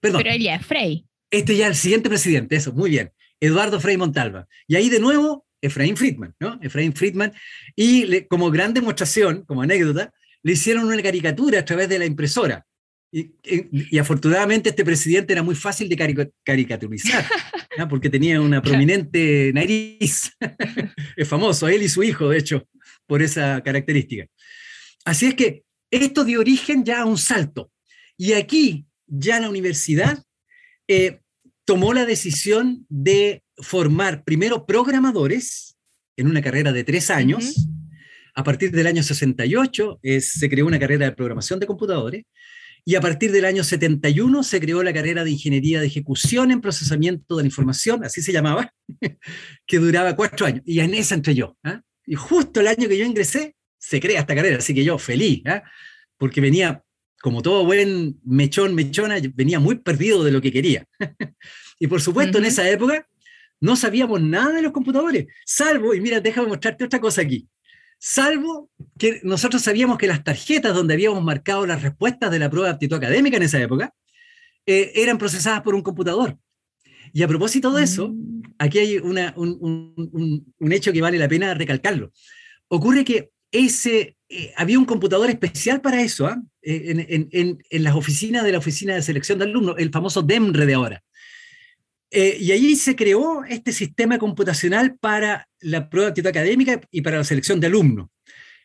perdón. Pero ya Frey. Este ya el siguiente presidente, eso, muy bien. Eduardo Frei Montalva. Y ahí de nuevo, Efraín Friedman, ¿no? Efraín Friedman. Y como gran demostración, como anécdota, le hicieron una caricatura a través de la impresora. Y, afortunadamente este presidente era muy fácil de caricaturizar, porque tenía una prominente nariz. es famoso, él y su hijo, de hecho, por esa característica. Así es que esto dio origen ya a un salto. Y aquí ya la universidad eh, tomó la decisión de formar primero programadores en una carrera de tres años. A partir del año 68 se creó una carrera de programación de computadores y a partir del año 71 se creó la carrera de Ingeniería de Ejecución en Procesamiento de la Información, así se llamaba, que duraba cuatro años. Y en esa entré yo. ¿ah? Y justo el año que yo ingresé, se crea esta carrera, así que yo feliz, ¿ah? porque venía, como todo buen mechón, mechona, venía muy perdido de lo que quería. y por supuesto, en esa época no sabíamos nada de los computadores, salvo, y mira, déjame mostrarte otra cosa aquí salvo que nosotros sabíamos que las tarjetas donde habíamos marcado las respuestas de la prueba de aptitud académica en esa época eh, eran procesadas por un computador. Y a propósito de eso, mm. aquí hay un, hecho que vale la pena recalcarlo. Ocurre que ese, eh, había un computador especial para eso ¿ah? eh, en, en, las oficinas de la Oficina de Selección de Alumnos, el famoso DEMRE de ahora. Eh, y allí se creó este sistema computacional para la prueba de actitud académica y para la selección de alumnos.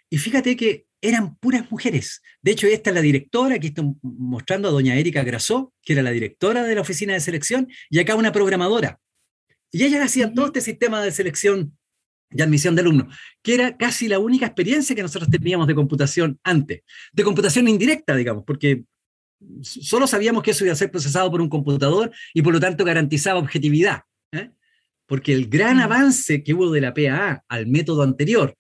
Y fíjate que eran puras mujeres. De hecho, esta es la directora, aquí estoy mostrando a doña Erika Grasó, que era la directora de la oficina de selección, y acá una programadora. Y ella hacía todo este sistema de selección y admisión de alumnos, que era casi la única experiencia que nosotros teníamos de computación antes, de computación indirecta, digamos, porque solo sabíamos que eso iba a ser procesado por un computador y por lo tanto garantizaba objetividad. Porque el gran mm. avance que hubo de la PAA al método anterior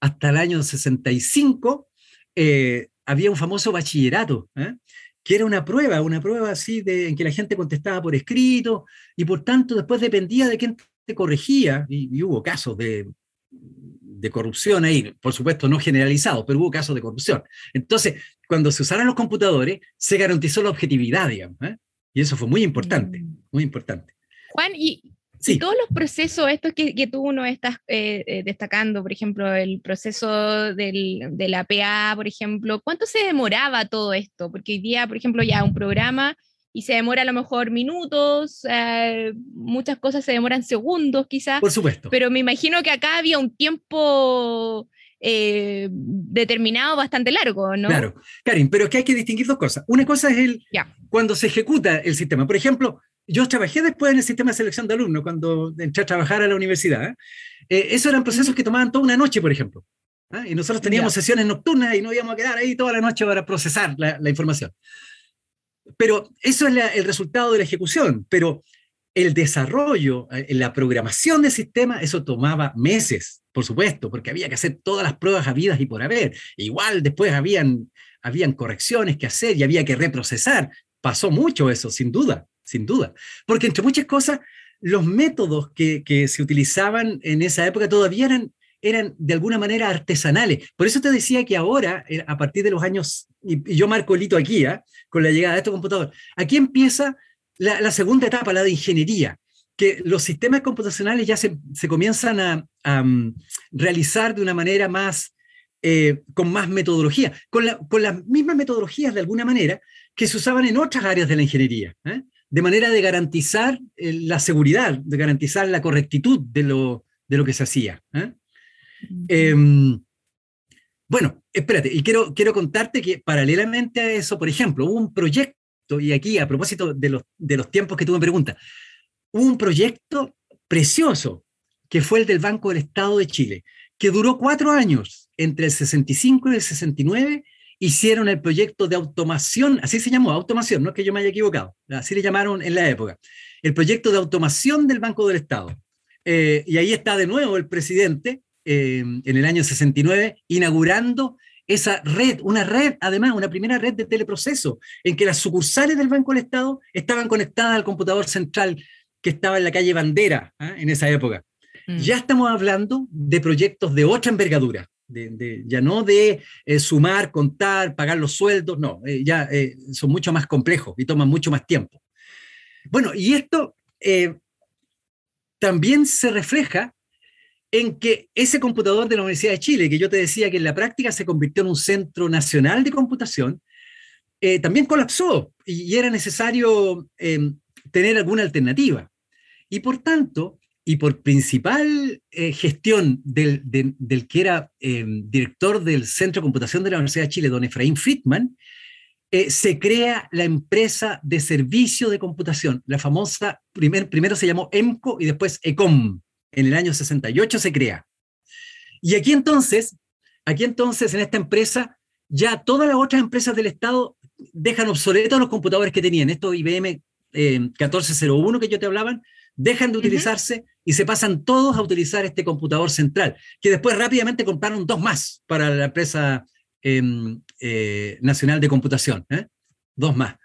hasta el año 65, eh, había un famoso bachillerato, ¿eh? que era una prueba, una prueba así de, en que la gente contestaba por escrito y por tanto después dependía de quién te corregía, y hubo casos de de corrupción ahí, por supuesto no generalizado, pero hubo casos de corrupción. Entonces, cuando se usaron los computadores, se garantizó la objetividad, digamos, ¿eh? y eso fue muy importante, mm. muy importante. Juan, y, todos los procesos estos que, que tú no estás eh, eh, destacando, por ejemplo, el proceso del, de la PA, por ejemplo, ¿cuánto se demoraba todo esto? Porque hoy día, por ejemplo, ya un programa y se demora a lo mejor minutos, eh, muchas cosas se demoran segundos quizás. Por supuesto. Pero me imagino que acá había un tiempo eh, determinado bastante largo, ¿no? Claro, Karin, pero es que hay que distinguir dos cosas. Una cosa es el cuando se ejecuta el sistema. Por ejemplo, yo trabajé después en el sistema de selección de alumnos cuando entré a trabajar a la universidad. ¿eh? Esos eran procesos que tomaban toda una noche, por ejemplo. Y nosotros teníamos sesiones nocturnas y no íbamos a quedar ahí toda la noche para procesar la, la información. Pero eso es el resultado de la ejecución, pero el desarrollo, eh, la programación del sistema, eso tomaba meses, por supuesto, porque había que hacer todas las pruebas habidas y por haber. Igual después habían, habían correcciones que hacer y había que reprocesar. Pasó mucho eso, sin duda, sin duda. Porque entre muchas cosas, los métodos que, se utilizaban en esa época todavía eran de alguna manera artesanales. Por eso te decía que ahora, eh, a partir de los años, y yo marco el hito aquí, ¿ah? con la llegada de estos computadores, aquí empieza la, segunda etapa, la de ingeniería, que los sistemas computacionales ya se, comienzan a, mm, realizar de una manera más, eh, con más metodología, con, las mismas metodologías de alguna manera que se usaban en otras áreas de la ingeniería, ¿eh? De manera de garantizar la seguridad, de garantizar la correctitud de lo, de lo que se hacía. Em, bueno, espérate, y quiero, quiero contarte que paralelamente a eso, por ejemplo, hubo un proyecto, y aquí a propósito de los, de los tiempos que tú me preguntas, hubo un proyecto precioso que fue el del Banco del Estado de Chile, que duró cuatro años, entre el 65 y el 69, hicieron el proyecto de automación, así se llamó, automación, no es que yo me haya equivocado, así le llamaron en la época, el proyecto de automación del Banco del Estado. Eh, y ahí está de nuevo el presidente, Em, en el año 69, inaugurando esa red, una red, además, una primera red de teleproceso, en que las sucursales del Banco del Estado estaban conectadas al computador central que estaba en la calle Bandera ¿ah? en esa época. Mm. Ya estamos hablando de proyectos de otra envergadura, de, ya no de eh, sumar, contar, pagar los sueldos, no, eh, ya eh, son mucho más complejos y toman mucho más tiempo. Bueno, y esto también se refleja en que ese computador de la Universidad de Chile, que yo te decía que en la práctica se convirtió en un centro nacional de computación, también colapsó y, era necesario em, tener alguna alternativa. Y por tanto, y por principal eh, gestión del, del, que era em, director del Centro de Computación de la Universidad de Chile, don Efraín Friedman, eh, se crea la empresa de servicio de computación, la famosa, primer, primero se llamó EMCO y después ECOM, en el año 68 se crea. Y aquí entonces, aquí entonces en esta empresa, ya todas las otras empresas del Estado dejan obsoletos los computadores que tenían. Estos IBM 1401 eh, que yo te hablaban, dejan de utilizarse y se pasan todos a utilizar este computador central, que después rápidamente compraron dos más para la empresa em, eh, nacional de computación. ¿eh? Dos más.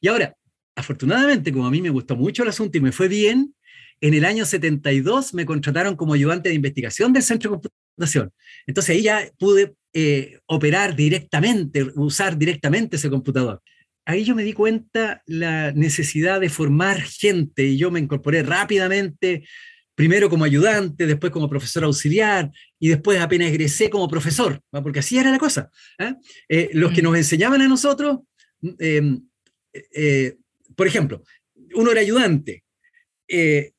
Y ahora, afortunadamente, como a mí me gustó mucho el asunto y me fue bien, en el año 72 me contrataron como ayudante de investigación del Centro de Computación. Entonces ahí ya pude eh, operar directamente, usar directamente ese computador. Ahí yo me di cuenta la necesidad de formar gente y yo me incorporé rápidamente, primero como ayudante, después como profesor auxiliar y después apenas egresé como profesor, porque así era la cosa. ¿ah? Eh, los que mm. nos enseñaban a nosotros, em, eh, por ejemplo, uno era ayudante,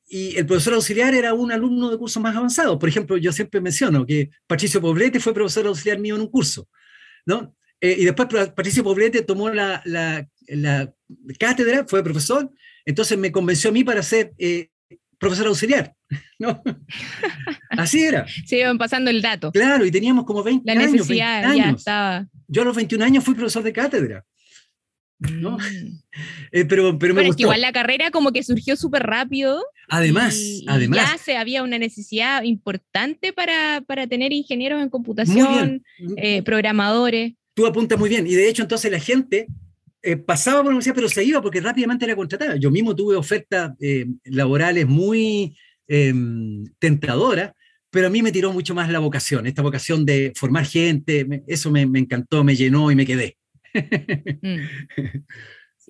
y el profesor auxiliar era un alumno de cursos más avanzados. Por ejemplo, yo siempre menciono que Patricio Poblete fue profesor auxiliar mío en un curso, ¿no? Eh, y después Patricio Poblete tomó la, la, la, cátedra, fue profesor, entonces me convenció a mí para ser eh, profesor auxiliar, ¿no? Así era. Se iban pasando el dato. Claro, y teníamos como 20 años. La necesidad ya estaba. Yo a los 21 años fui profesor de cátedra. ¿no? Mm. Eh, pero, pero me gustó. igual la carrera como que surgió súper rápido. Además, además. ya se había una necesidad importante para, para tener ingenieros en computación, eh, programadores. Tú apuntas muy bien. Y de hecho, entonces la gente eh, pasaba por la universidad, pero se iba porque rápidamente era contratada. Yo mismo tuve ofertas laborales muy em, tentadoras, pero a mí me tiró mucho más la vocación, esta vocación de formar gente. eso me, me encantó, me llenó y me quedé. Mm.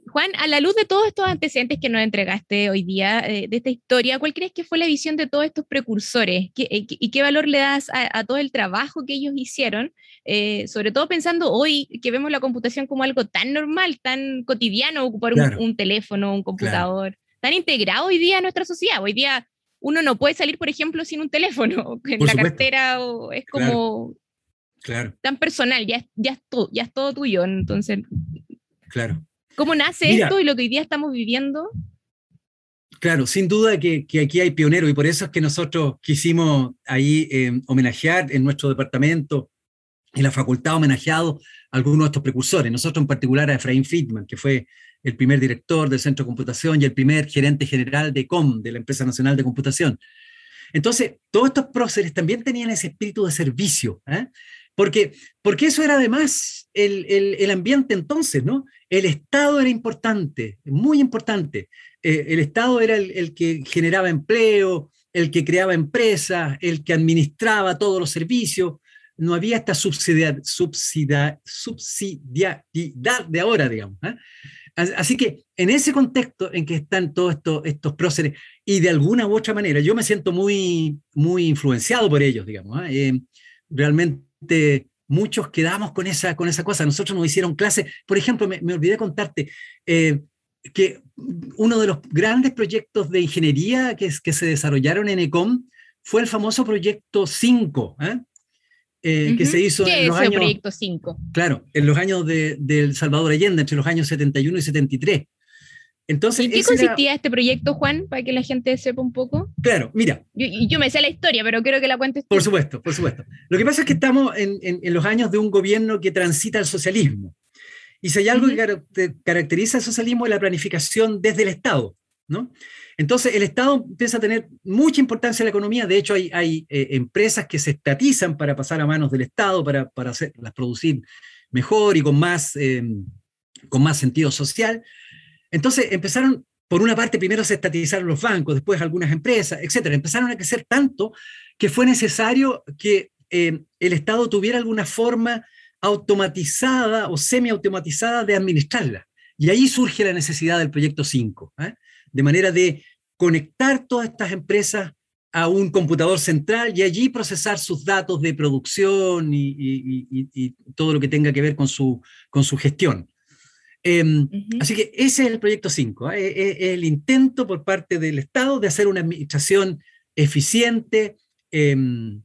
Juan, a la luz de todos estos antecedentes que nos entregaste hoy día, eh, de esta historia, ¿cuál crees que fue la visión de todos estos precursores? Eh, ¿Y qué valor le das a, todo el trabajo que ellos hicieron? Eh, sobre todo pensando hoy que vemos la computación como algo tan normal, tan cotidiano, ocupar un, teléfono, un computador, tan integrado hoy día en nuestra sociedad. Hoy día uno no puede salir, por ejemplo, sin un teléfono en la cartera, o es como claro. tan personal, ya, ya, es todo, ya es todo tuyo. Entonces, claro. ¿Cómo nace esto y lo que hoy día estamos viviendo? Claro, sin duda que, aquí hay pioneros y por eso es que nosotros quisimos ahí eh, homenajear en nuestro departamento, en la facultad homenajeado a algunos de estos precursores. Nosotros en particular a Efraín Friedman, que fue el primer director del Centro de Computación y el primer gerente general de COM, de la Empresa Nacional de Computación. Entonces, todos estos próceres también tenían ese espíritu de servicio. ¿eh? Porque, porque eso era además el, el, ambiente entonces, ¿no? El Estado era importante, muy importante. Eh, el Estado era el, que generaba empleo, el que creaba empresas, el que administraba todos los servicios. No había esta subsidiar, subsidiar, subsidiariedad de ahora, digamos. ¿eh? Así que en ese contexto en que están todos estos, estos próceres, y de alguna u otra manera, yo me siento muy, muy influenciado por ellos, digamos. ¿eh? realmente muchos quedamos con esa, con esa cosa. Nosotros nos hicieron clases, por ejemplo, me, olvidé contarte eh, que uno de los grandes proyectos de ingeniería que, que se desarrollaron en ECOM fue el famoso proyecto 5, ¿eh? eh, que se hizo en los años... proyecto 5? Claro, en los años de, del Salvador Allende, entre los años 71 y 73. Entonces, ¿En qué consistía este proyecto, Juan, para que la gente sepa un poco? Claro, mira. Yo, yo me sé la historia, pero quiero que la cuentes tú. Por supuesto, por supuesto. Lo que pasa es que estamos en, en, los años de un gobierno que transita al socialismo. Y si hay algo que caracteriza al socialismo es la planificación desde el Estado, ¿no? Entonces, el Estado empieza a tener mucha importancia en la economía. De hecho, hay, eh, empresas que se estatizan para pasar a manos del Estado, para, hacerlas producir mejor y con más, eh, con más sentido social. Entonces empezaron, por una parte, primero se estatizaron los bancos, después algunas empresas, etcétera. Empezaron a crecer tanto que fue necesario que eh, el Estado tuviera alguna forma automatizada o semi-automatizada de administrarla. Y ahí surge la necesidad del proyecto 5, ¿eh? De manera de conectar todas estas empresas a un computador central y allí procesar sus datos de producción y, todo lo que tenga que ver con su, con su gestión. Em, así que ese es el proyecto 5, ¿eh? es, el intento por parte del Estado de hacer una administración eficiente em,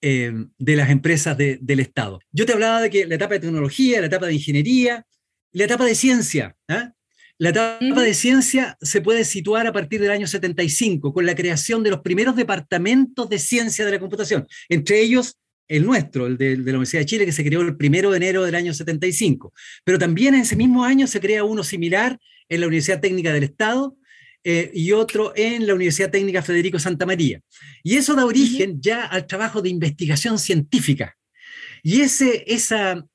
de las empresas del Estado. Yo te hablaba de que la etapa de tecnología, la etapa de ingeniería, la etapa de ciencia. La etapa de ciencia se puede situar a partir del año 75, con la creación de los primeros departamentos de ciencia de la computación, entre ellos el nuestro, el de, la Universidad de Chile, que se creó el primero de enero del año 75. Pero también en ese mismo año se crea uno similar en la Universidad Técnica del Estado eh, y otro en la Universidad Técnica Federico Santa María. Y eso da origen ya al trabajo de investigación científica. Y ese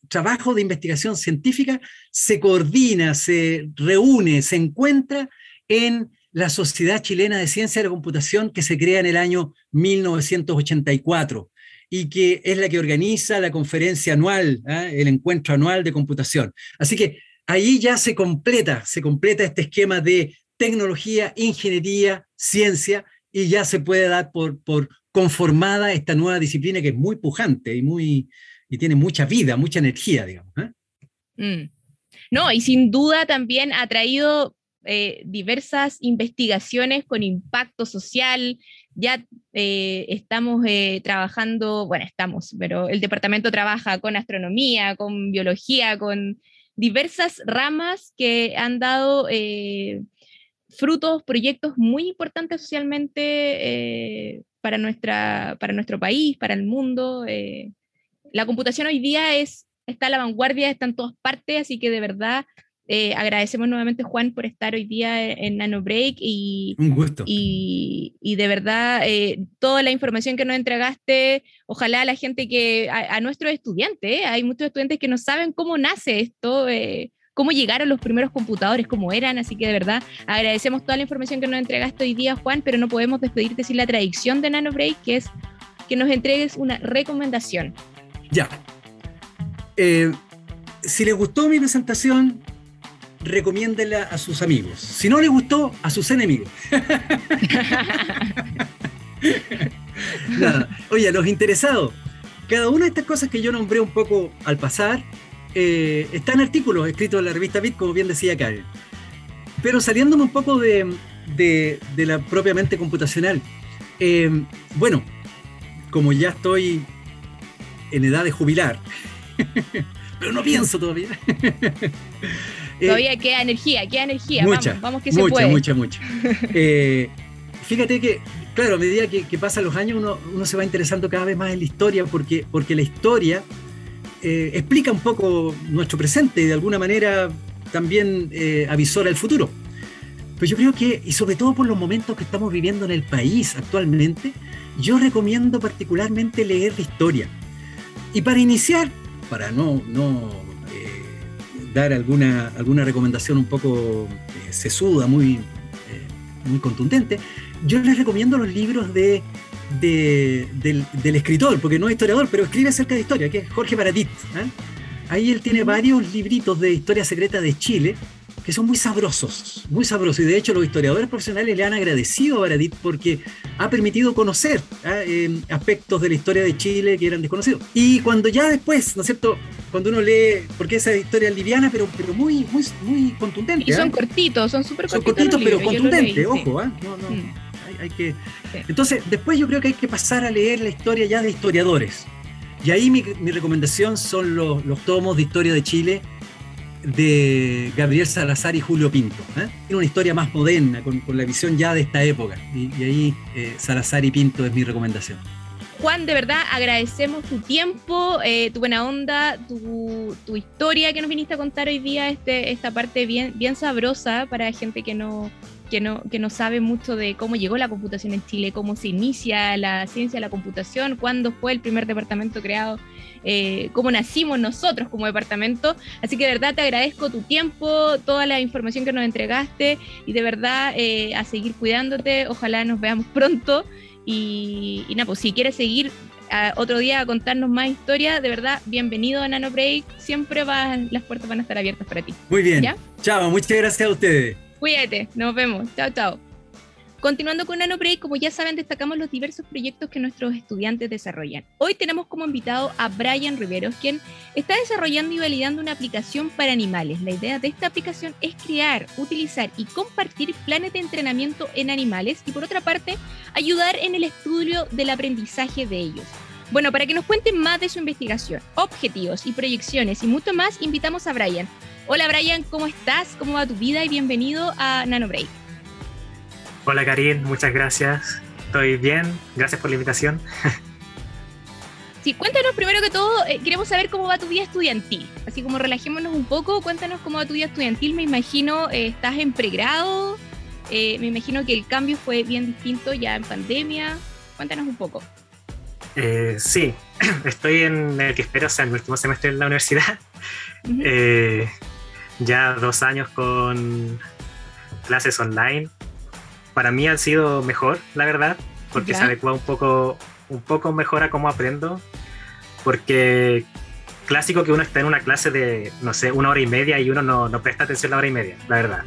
trabajo de investigación científica se coordina, se reúne, se encuentra en la Sociedad Chilena de Ciencia de Computación que se crea en el año 1984 y que es la que organiza la conferencia anual, ¿ah? el encuentro anual de computación. Así que ahí ya se completa, se completa este esquema de tecnología, ingeniería, ciencia, y ya se puede dar por, por conformada esta nueva disciplina que es muy pujante y, muy, y tiene mucha vida, mucha energía, digamos. ¿eh? Mm. No, y sin duda también ha traído eh, diversas investigaciones con impacto social, ya eh, estamos eh, trabajando, bueno, estamos, pero el departamento trabaja con astronomía, con biología, con diversas ramas que han dado frutos, proyectos muy importantes socialmente para, nuestra, para nuestro país, para el mundo. La computación hoy día es, está a la vanguardia, está en todas partes, así que de verdad eh, agradecemos nuevamente, Juan, por estar hoy día en Nano Break y, Un gusto. y, y de verdad, eh, toda la información que nos entregaste, ojalá a la gente que, a, nuestros estudiantes, ¿eh? hay muchos estudiantes que no saben cómo nace esto, cómo llegaron los primeros computadores, cómo eran, así que de verdad agradecemos toda la información que nos entregaste hoy día, Juan, pero no podemos despedirte sin la tradición de Nano Break, que es que nos entregues una recomendación. Ya. si les gustó mi presentación, recomiéndela a sus amigos. Si no les gustó, a sus enemigos. Oye, a los interesados, cada una de estas cosas que yo nombré un poco al pasar, eh, está en artículos escritos en la revista Bit, como bien decía Karen. Pero saliéndome un poco de, la propiamente computacional, eh, bueno, como ya estoy en edad de jubilar, pero no pienso todavía. todavía queda energía, queda energía. Mucha, vamos, vamos que mucha, se puede. Mucha, mucha, eh, fíjate que, claro, a medida que, pasan los años, uno, se va interesando cada vez más en la historia, porque, porque la historia eh, explica un poco nuestro presente y de alguna manera también eh, avisora el futuro. Pero yo creo que, y sobre todo por los momentos que estamos viviendo en el país actualmente, yo recomiendo particularmente leer la historia. Y para iniciar, para no, no eh, dar alguna, alguna recomendación un poco eh, sesuda, muy, eh, muy contundente, yo les recomiendo los libros de, del, escritor, porque no es historiador, pero escribe acerca de historia, que es Jorge Baratit. Ahí él tiene varios libritos de historia secreta de Chile que son muy sabrosos, muy sabrosos. Y de hecho los historiadores profesionales le han agradecido a Baradit porque ha permitido conocer em, aspectos de la historia de Chile que eran desconocidos. Y cuando ya después, ¿no es cierto? Cuando uno lee, porque esa historia es liviana, pero, pero muy, muy, muy contundente. Y son ¿ah? cortitos, son súper cortitos. Son cortitos, pero contundentes, ojo, ¿ah? No, no, mm. hay, que... Entonces, después yo creo que hay que pasar a leer la historia ya de historiadores. Y ahí mi, mi recomendación son los, los tomos de historia de Chile de Gabriel Salazar y Julio Pinto. ¿eh? Tiene una historia más moderna, con, la visión ya de esta época. Y, ahí eh, Salazar y Pinto es mi recomendación. Juan, de verdad agradecemos tu tiempo, eh, tu buena onda, tu, historia que nos viniste a contar hoy día, este, esta parte bien, bien sabrosa para gente que no, que no, que no sabe mucho de cómo llegó la computación en Chile, cómo se inicia la ciencia de la computación, cuándo fue el primer departamento creado, eh, cómo nacimos nosotros como departamento. Así que de verdad te agradezco tu tiempo, toda la información que nos entregaste y de verdad eh, a seguir cuidándote. Ojalá nos veamos pronto. Y, nada, pues si quieres seguir otro día a contarnos más historias, de verdad, bienvenido a Nano Break. Siempre las puertas van a estar abiertas para ti. Muy bien. Chao, muchas gracias a ustedes. Cuídate, nos vemos. Chao, chao. Continuando con NanoBreak, como ya saben, destacamos los diversos proyectos que nuestros estudiantes desarrollan. Hoy tenemos como invitado a Brian Riveros, quien está desarrollando y validando una aplicación para animales. La idea de esta aplicación es crear, utilizar y compartir planes de entrenamiento en animales y por otra parte, ayudar en el estudio del aprendizaje de ellos. Bueno, para que nos cuenten más de su investigación, objetivos y proyecciones y mucho más, invitamos a Brian. Hola Brian, ¿cómo estás? ¿Cómo va tu vida? Y bienvenido a NanoBreak. Hola Karin, muchas gracias. Estoy bien, gracias por la invitación. Sí, cuéntanos primero que todo, eh, queremos saber cómo va tu vida estudiantil. Así como relajémonos un poco, cuéntanos cómo va tu vida estudiantil. Me imagino, eh, estás en pregrado, eh, me imagino que el cambio fue bien distinto ya en pandemia. Cuéntanos un poco. sí, estoy en el que espero, sea, en el último semestre de la universidad. ya dos años con clases online para mí han sido mejor, la verdad, porque se adecua un poco, un poco mejor a cómo aprendo, porque clásico que uno está en una clase de, no sé, una hora y media y uno no, no presta atención a la hora y media, la verdad.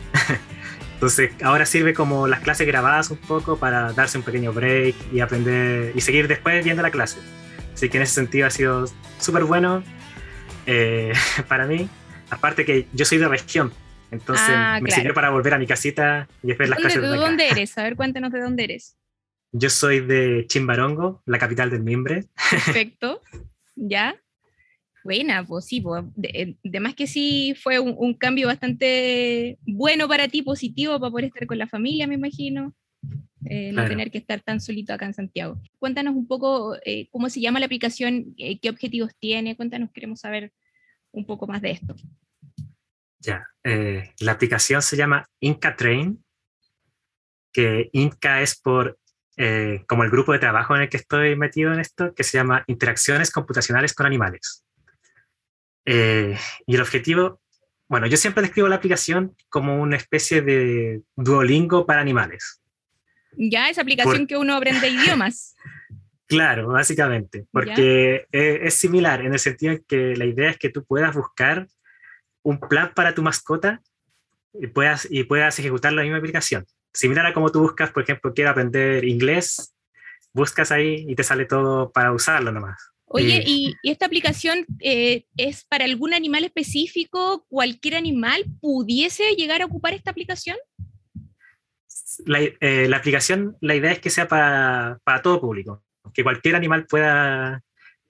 Entonces, ahora sirve como las clases grabadas un poco para darse un pequeño break y aprender y seguir después viendo la clase. Así que en ese sentido ha sido súper bueno eh, para mí. Aparte que yo soy de región, entonces ah, me sirvió para volver a mi casita y después las clases de, de dónde eres? A ver, cuéntanos de dónde eres. Yo soy de Chimbarongo, la capital del Mimbre. Perfecto. ¿Ya? Buena, pues sí, pues, de, más que sí fue un, cambio bastante bueno para ti, positivo, para poder estar con la familia, me imagino. Eh, no tener que estar tan solito acá en Santiago. Cuéntanos un poco eh, cómo se llama la aplicación, eh, qué objetivos tiene, cuéntanos, queremos saber un poco más de esto. Ya, eh, la aplicación se llama Inca Train, que Inca es por eh, como el grupo de trabajo en el que estoy metido en esto, que se llama Interacciones Computacionales con Animales. Eh, y el objetivo, bueno, yo siempre describo la aplicación como una especie de Duolingo para animales. Ya, esa aplicación que uno aprende idiomas. Claro, básicamente, porque es, similar en el sentido que la idea es que tú puedas buscar un plan para tu mascota y puedas, y puedas ejecutar la misma aplicación. Similar a como tú buscas, por ejemplo, quiero aprender inglés, buscas ahí y te sale todo para usarlo nomás. Oye, ¿y, esta aplicación eh, es para algún animal específico? ¿Cualquier animal pudiese llegar a ocupar esta aplicación? La, eh, la aplicación, la idea es que sea para, para todo público, que cualquier animal pueda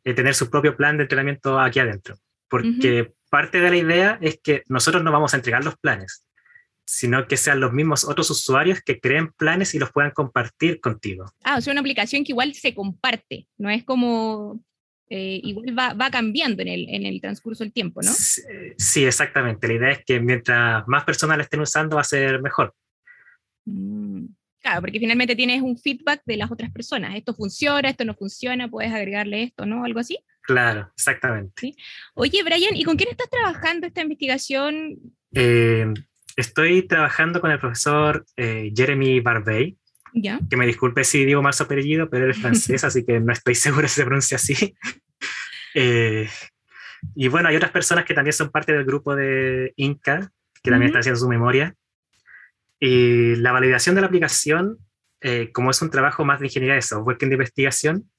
eh, tener su propio plan de entrenamiento aquí adentro, porque parte de la idea es que nosotros no vamos a entregar los planes, sino que sean los mismos otros usuarios que creen planes y los puedan compartir contigo. Ah, o sea, una aplicación que igual se comparte, no es como eh, igual va, cambiando en el, en el, transcurso del tiempo, ¿no? Sí, exactamente. La idea es que mientras más personas la estén usando va a ser mejor. Mm, claro, porque finalmente tienes un feedback de las otras personas. Esto funciona, esto no funciona, puedes agregarle esto, ¿no? Algo así. Claro, exactamente. Oye, Brian, ¿y con quién estás trabajando esta investigación? Eh, Estoy trabajando con el profesor eh, Jeremy Barbey, ¿Ya? que me disculpe si digo mal su apellido, pero él es francés, así que no estoy seguro si se pronuncia así. Eh, y bueno, hay otras personas que también son parte del grupo de Inca, que también están haciendo su memoria. Y la validación de la aplicación, eh, como es un trabajo más de ingeniería de software que de investigación,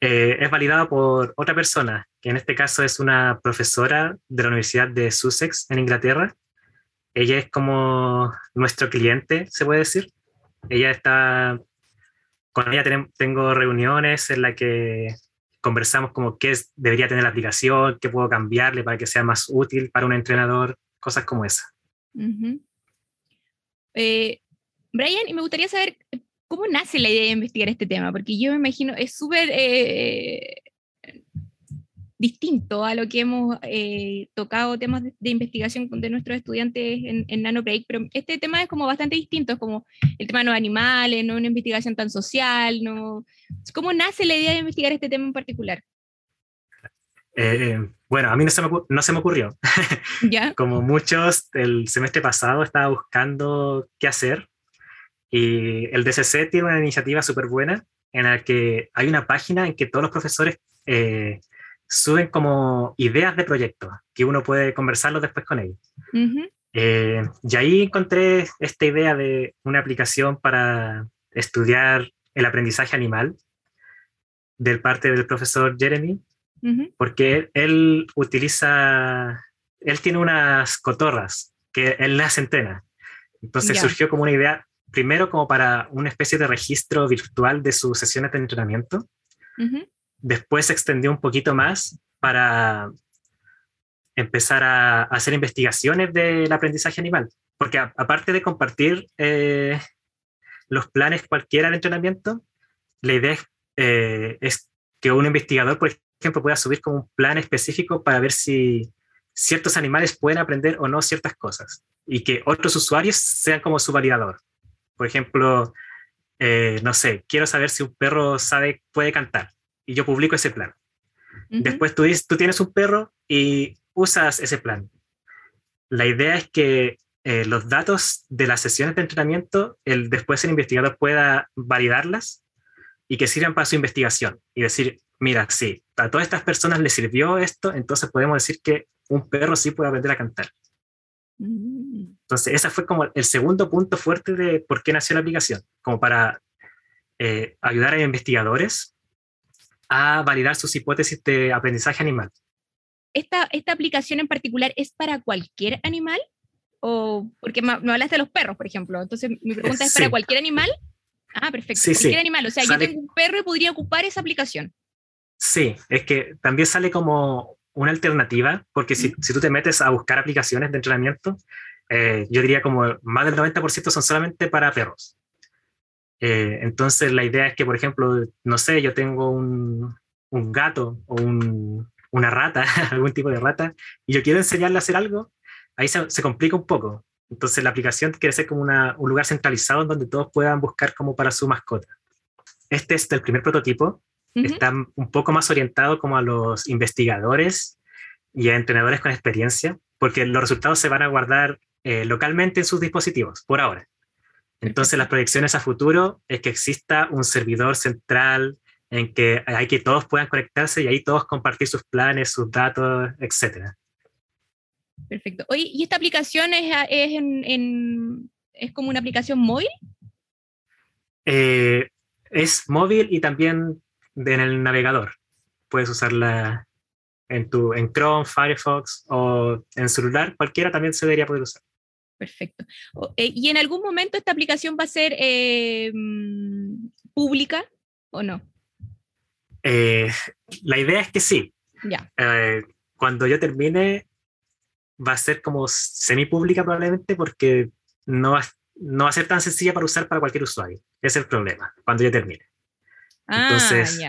es validado por otra persona, que en este caso es una profesora de la Universidad de Sussex en Inglaterra, ella es como nuestro cliente, se puede decir. Ella está, con ella tengo reuniones en las que conversamos como qué debería tener la aplicación, qué puedo cambiarle para que sea más útil para un entrenador, cosas como esa. Eh, Brian, y me gustaría saber cómo nace la idea de investigar este tema, porque yo me imagino, es súper eh, distinto a lo que hemos eh, tocado temas de, investigación de nuestros estudiantes en, en pero este tema es como bastante distinto, es como el tema de los animales, no una investigación tan social, no... ¿Cómo nace la idea de investigar este tema en particular? Eh, bueno, a mí no se me, no se me ocurrió. ¿Ya? como muchos, el semestre pasado estaba buscando qué hacer y el DCC tiene una iniciativa súper buena en la que hay una página en que todos los profesores eh, suben como ideas de proyectos que uno puede conversarlo después con ellos. Eh, y ahí encontré esta idea de una aplicación para estudiar el aprendizaje animal del parte del profesor Jeremy, porque él, utiliza, él tiene unas cotorras que él las entrena. Entonces surgió como una idea, primero como para una especie de registro virtual de sus sesiones de entrenamiento, después se extendió un poquito más para empezar a, hacer investigaciones del aprendizaje animal, porque aparte de compartir eh, los planes cualquiera de entrenamiento, la idea eh, es, que un investigador, por ejemplo, pueda subir como un plan específico para ver si ciertos animales pueden aprender o no ciertas cosas y que otros usuarios sean como su validador. Por ejemplo, eh, no sé, quiero saber si un perro sabe, puede cantar y yo publico ese plan. Después tú, tú tienes un perro y usas ese plan. La idea es que eh, los datos de las sesiones de entrenamiento, el, después el investigador pueda validarlas y que sirvan para su investigación y decir, mira, sí, a todas estas personas les sirvió esto, entonces podemos decir que un perro sí puede aprender a cantar. Mm. Entonces, ese fue como el segundo punto fuerte de por qué nació la aplicación, como para eh, ayudar a investigadores a validar sus hipótesis de aprendizaje animal. ¿Esta, esta aplicación en particular es para cualquier animal? O, porque me, hablaste de los perros, por ejemplo. Entonces, mi pregunta es: ¿para cualquier animal? Ah, perfecto. cualquier animal. O sea, yo tengo un perro y podría ocupar esa aplicación. Sí, es que también sale como una alternativa, porque si, si tú te metes a buscar aplicaciones de entrenamiento, eh, yo diría como más del 90% son solamente para perros. Eh, entonces la idea es que, por ejemplo, no sé, yo tengo un, un gato o un, una rata, algún tipo de rata, y yo quiero enseñarle a hacer algo, ahí se, se complica un poco. Entonces la aplicación quiere ser como una, un lugar centralizado en donde todos puedan buscar como para su mascota. Este es el primer prototipo, está un poco más orientado como a los investigadores y a entrenadores con experiencia, porque los resultados se van a guardar eh, localmente en sus dispositivos, por ahora. Entonces las proyecciones a futuro es que exista un servidor central en que hay que todos puedan conectarse y ahí todos compartir sus planes, sus datos, etc. Perfecto. Oye, ¿y esta aplicación es, es, en, es como una aplicación móvil? Eh, es móvil y también en el navegador. Puedes usarla en, tu, en Chrome, Firefox o en celular, cualquiera también se debería poder usar. Perfecto. Eh, ¿Y en algún momento esta aplicación va a ser eh, mm, pública o no? la idea es que sí. Ya. cuando yo termine, va a ser como semi-pública probablemente porque no va, no va a ser tan sencilla para usar para cualquier usuario. Ese es el problema, cuando ya termine. Ah, Entonces,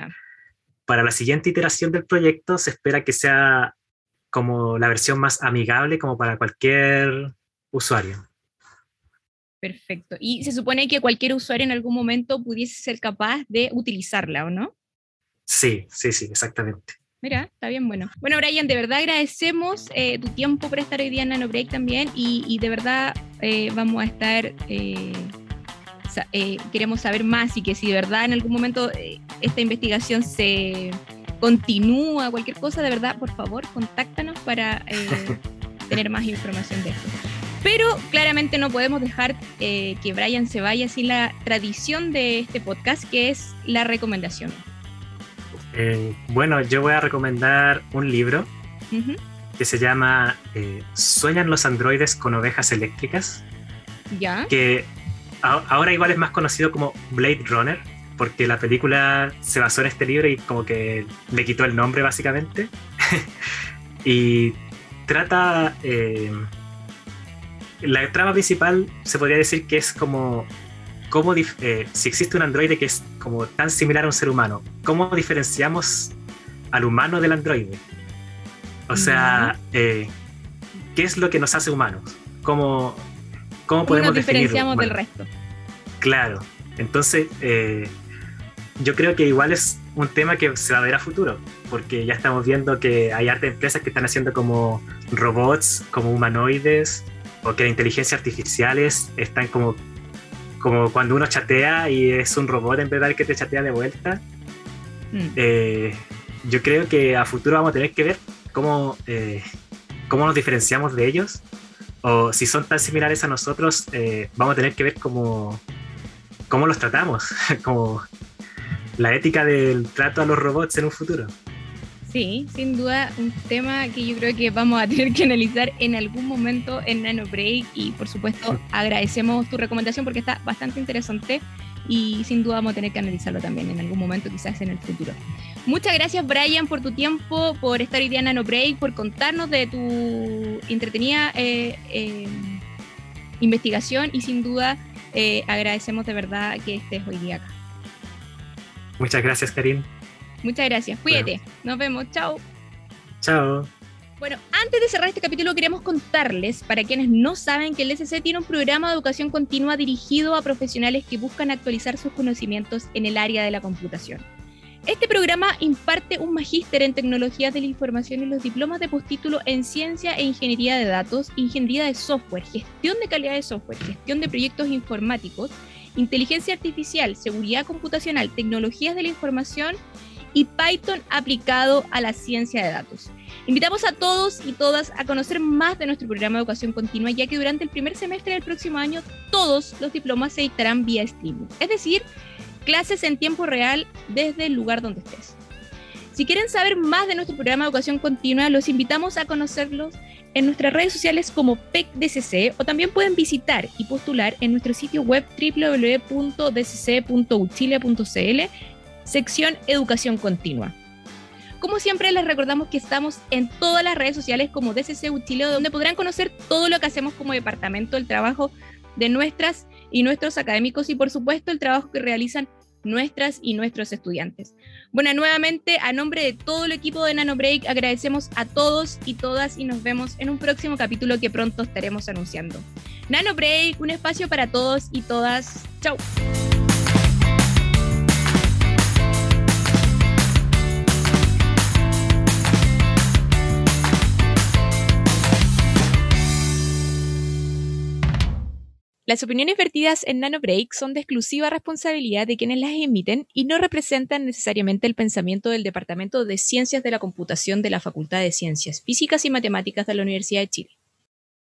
para la siguiente iteración del proyecto se espera que sea como la versión más amigable como para cualquier usuario. Perfecto. Y se supone que cualquier usuario en algún momento pudiese ser capaz de utilizarla, ¿o no? Sí, sí, sí, exactamente. Mira, está bien bueno. Bueno, Brian, de verdad agradecemos eh, tu tiempo por estar hoy día en Nano Break también y, de verdad eh, vamos a estar, eh, queremos saber más y que si de verdad en algún momento esta investigación se continúa, cualquier cosa, de verdad, por favor, contáctanos para tener más información de esto. Pero claramente no podemos dejar que Brian se vaya sin la tradición de este podcast, que es la recomendación. Eh, bueno, yo voy a recomendar un libro que se llama eh, ¿Sueñan los androides con ovejas eléctricas? Ya. Que ahora igual es más conocido como Blade Runner, porque la película se basó en este libro y como que le quitó el nombre básicamente. y trata... Eh, la trama principal se podría decir que es como cómo eh, si existe un androide que es como tan similar a un ser humano, ¿cómo diferenciamos al humano del androide? O sea, eh, ¿qué es lo que nos hace humanos? ¿Cómo, cómo podemos nos diferenciamos del resto? Claro, entonces eh, yo creo que igual es un tema que se va a ver a futuro, porque ya estamos viendo que hay arte empresas que están haciendo como robots, como humanoides, o que las inteligencias artificiales están como como cuando uno chatea y es un robot en verdad el que te chatea de vuelta. Mm. Eh, yo creo que a futuro vamos a tener que ver cómo, eh, cómo nos diferenciamos de ellos. O si son tan similares a nosotros, eh, vamos a tener que ver cómo, cómo los tratamos, como la ética del trato a los robots en un futuro. Sí, sin duda un tema que yo creo que vamos a tener que analizar en algún momento en Nano Break y por supuesto agradecemos tu recomendación porque está bastante interesante y sin duda vamos a tener que analizarlo también en algún momento, quizás en el futuro. Muchas gracias Brian por tu tiempo, por estar hoy día en Nano Break, por contarnos de tu entretenida eh, eh, investigación y sin duda eh, agradecemos de verdad que estés hoy día acá. Muchas gracias Karim. Muchas gracias. Cuídate. Nos vemos. Chao. Chao. Bueno, antes de cerrar este capítulo queremos contarles, para quienes no saben, que el SC tiene un programa de educación continua dirigido a profesionales que buscan actualizar sus conocimientos en el área de la computación. Este programa imparte un magíster en tecnologías de la información y los diplomas de postítulo en ciencia e ingeniería de datos, ingeniería de software, gestión de calidad de software, gestión de proyectos informáticos, inteligencia artificial, seguridad computacional, tecnologías de la información y Python aplicado a la ciencia de datos. Invitamos a todos y todas a conocer más de nuestro programa de educación continua, ya que durante el primer semestre del próximo año todos los diplomas se dictarán vía streaming, es decir, clases en tiempo real desde el lugar donde estés. Si quieren saber más de nuestro programa de educación continua, los invitamos a conocerlos en nuestras redes sociales como PECDCC o también pueden visitar y postular en nuestro sitio web www.dcc.uchile.cl sección Educación Continua. Como siempre, les recordamos que estamos en todas las redes sociales como DCC Chile, donde podrán conocer todo lo que hacemos como departamento, el trabajo de nuestras y nuestros académicos y, por supuesto, el trabajo que realizan nuestras y nuestros estudiantes. Bueno, nuevamente, a nombre de todo el equipo de Nano Break, agradecemos a todos y todas y nos vemos en un próximo capítulo que pronto estaremos anunciando. Nano Break, un espacio para todos y todas. Chau. Las opiniones vertidas en Nano Break son de exclusiva responsabilidad de quienes las emiten y no representan necesariamente el pensamiento del Departamento de Ciencias de la Computación de la Facultad de Ciencias Físicas y Matemáticas de la Universidad de Chile.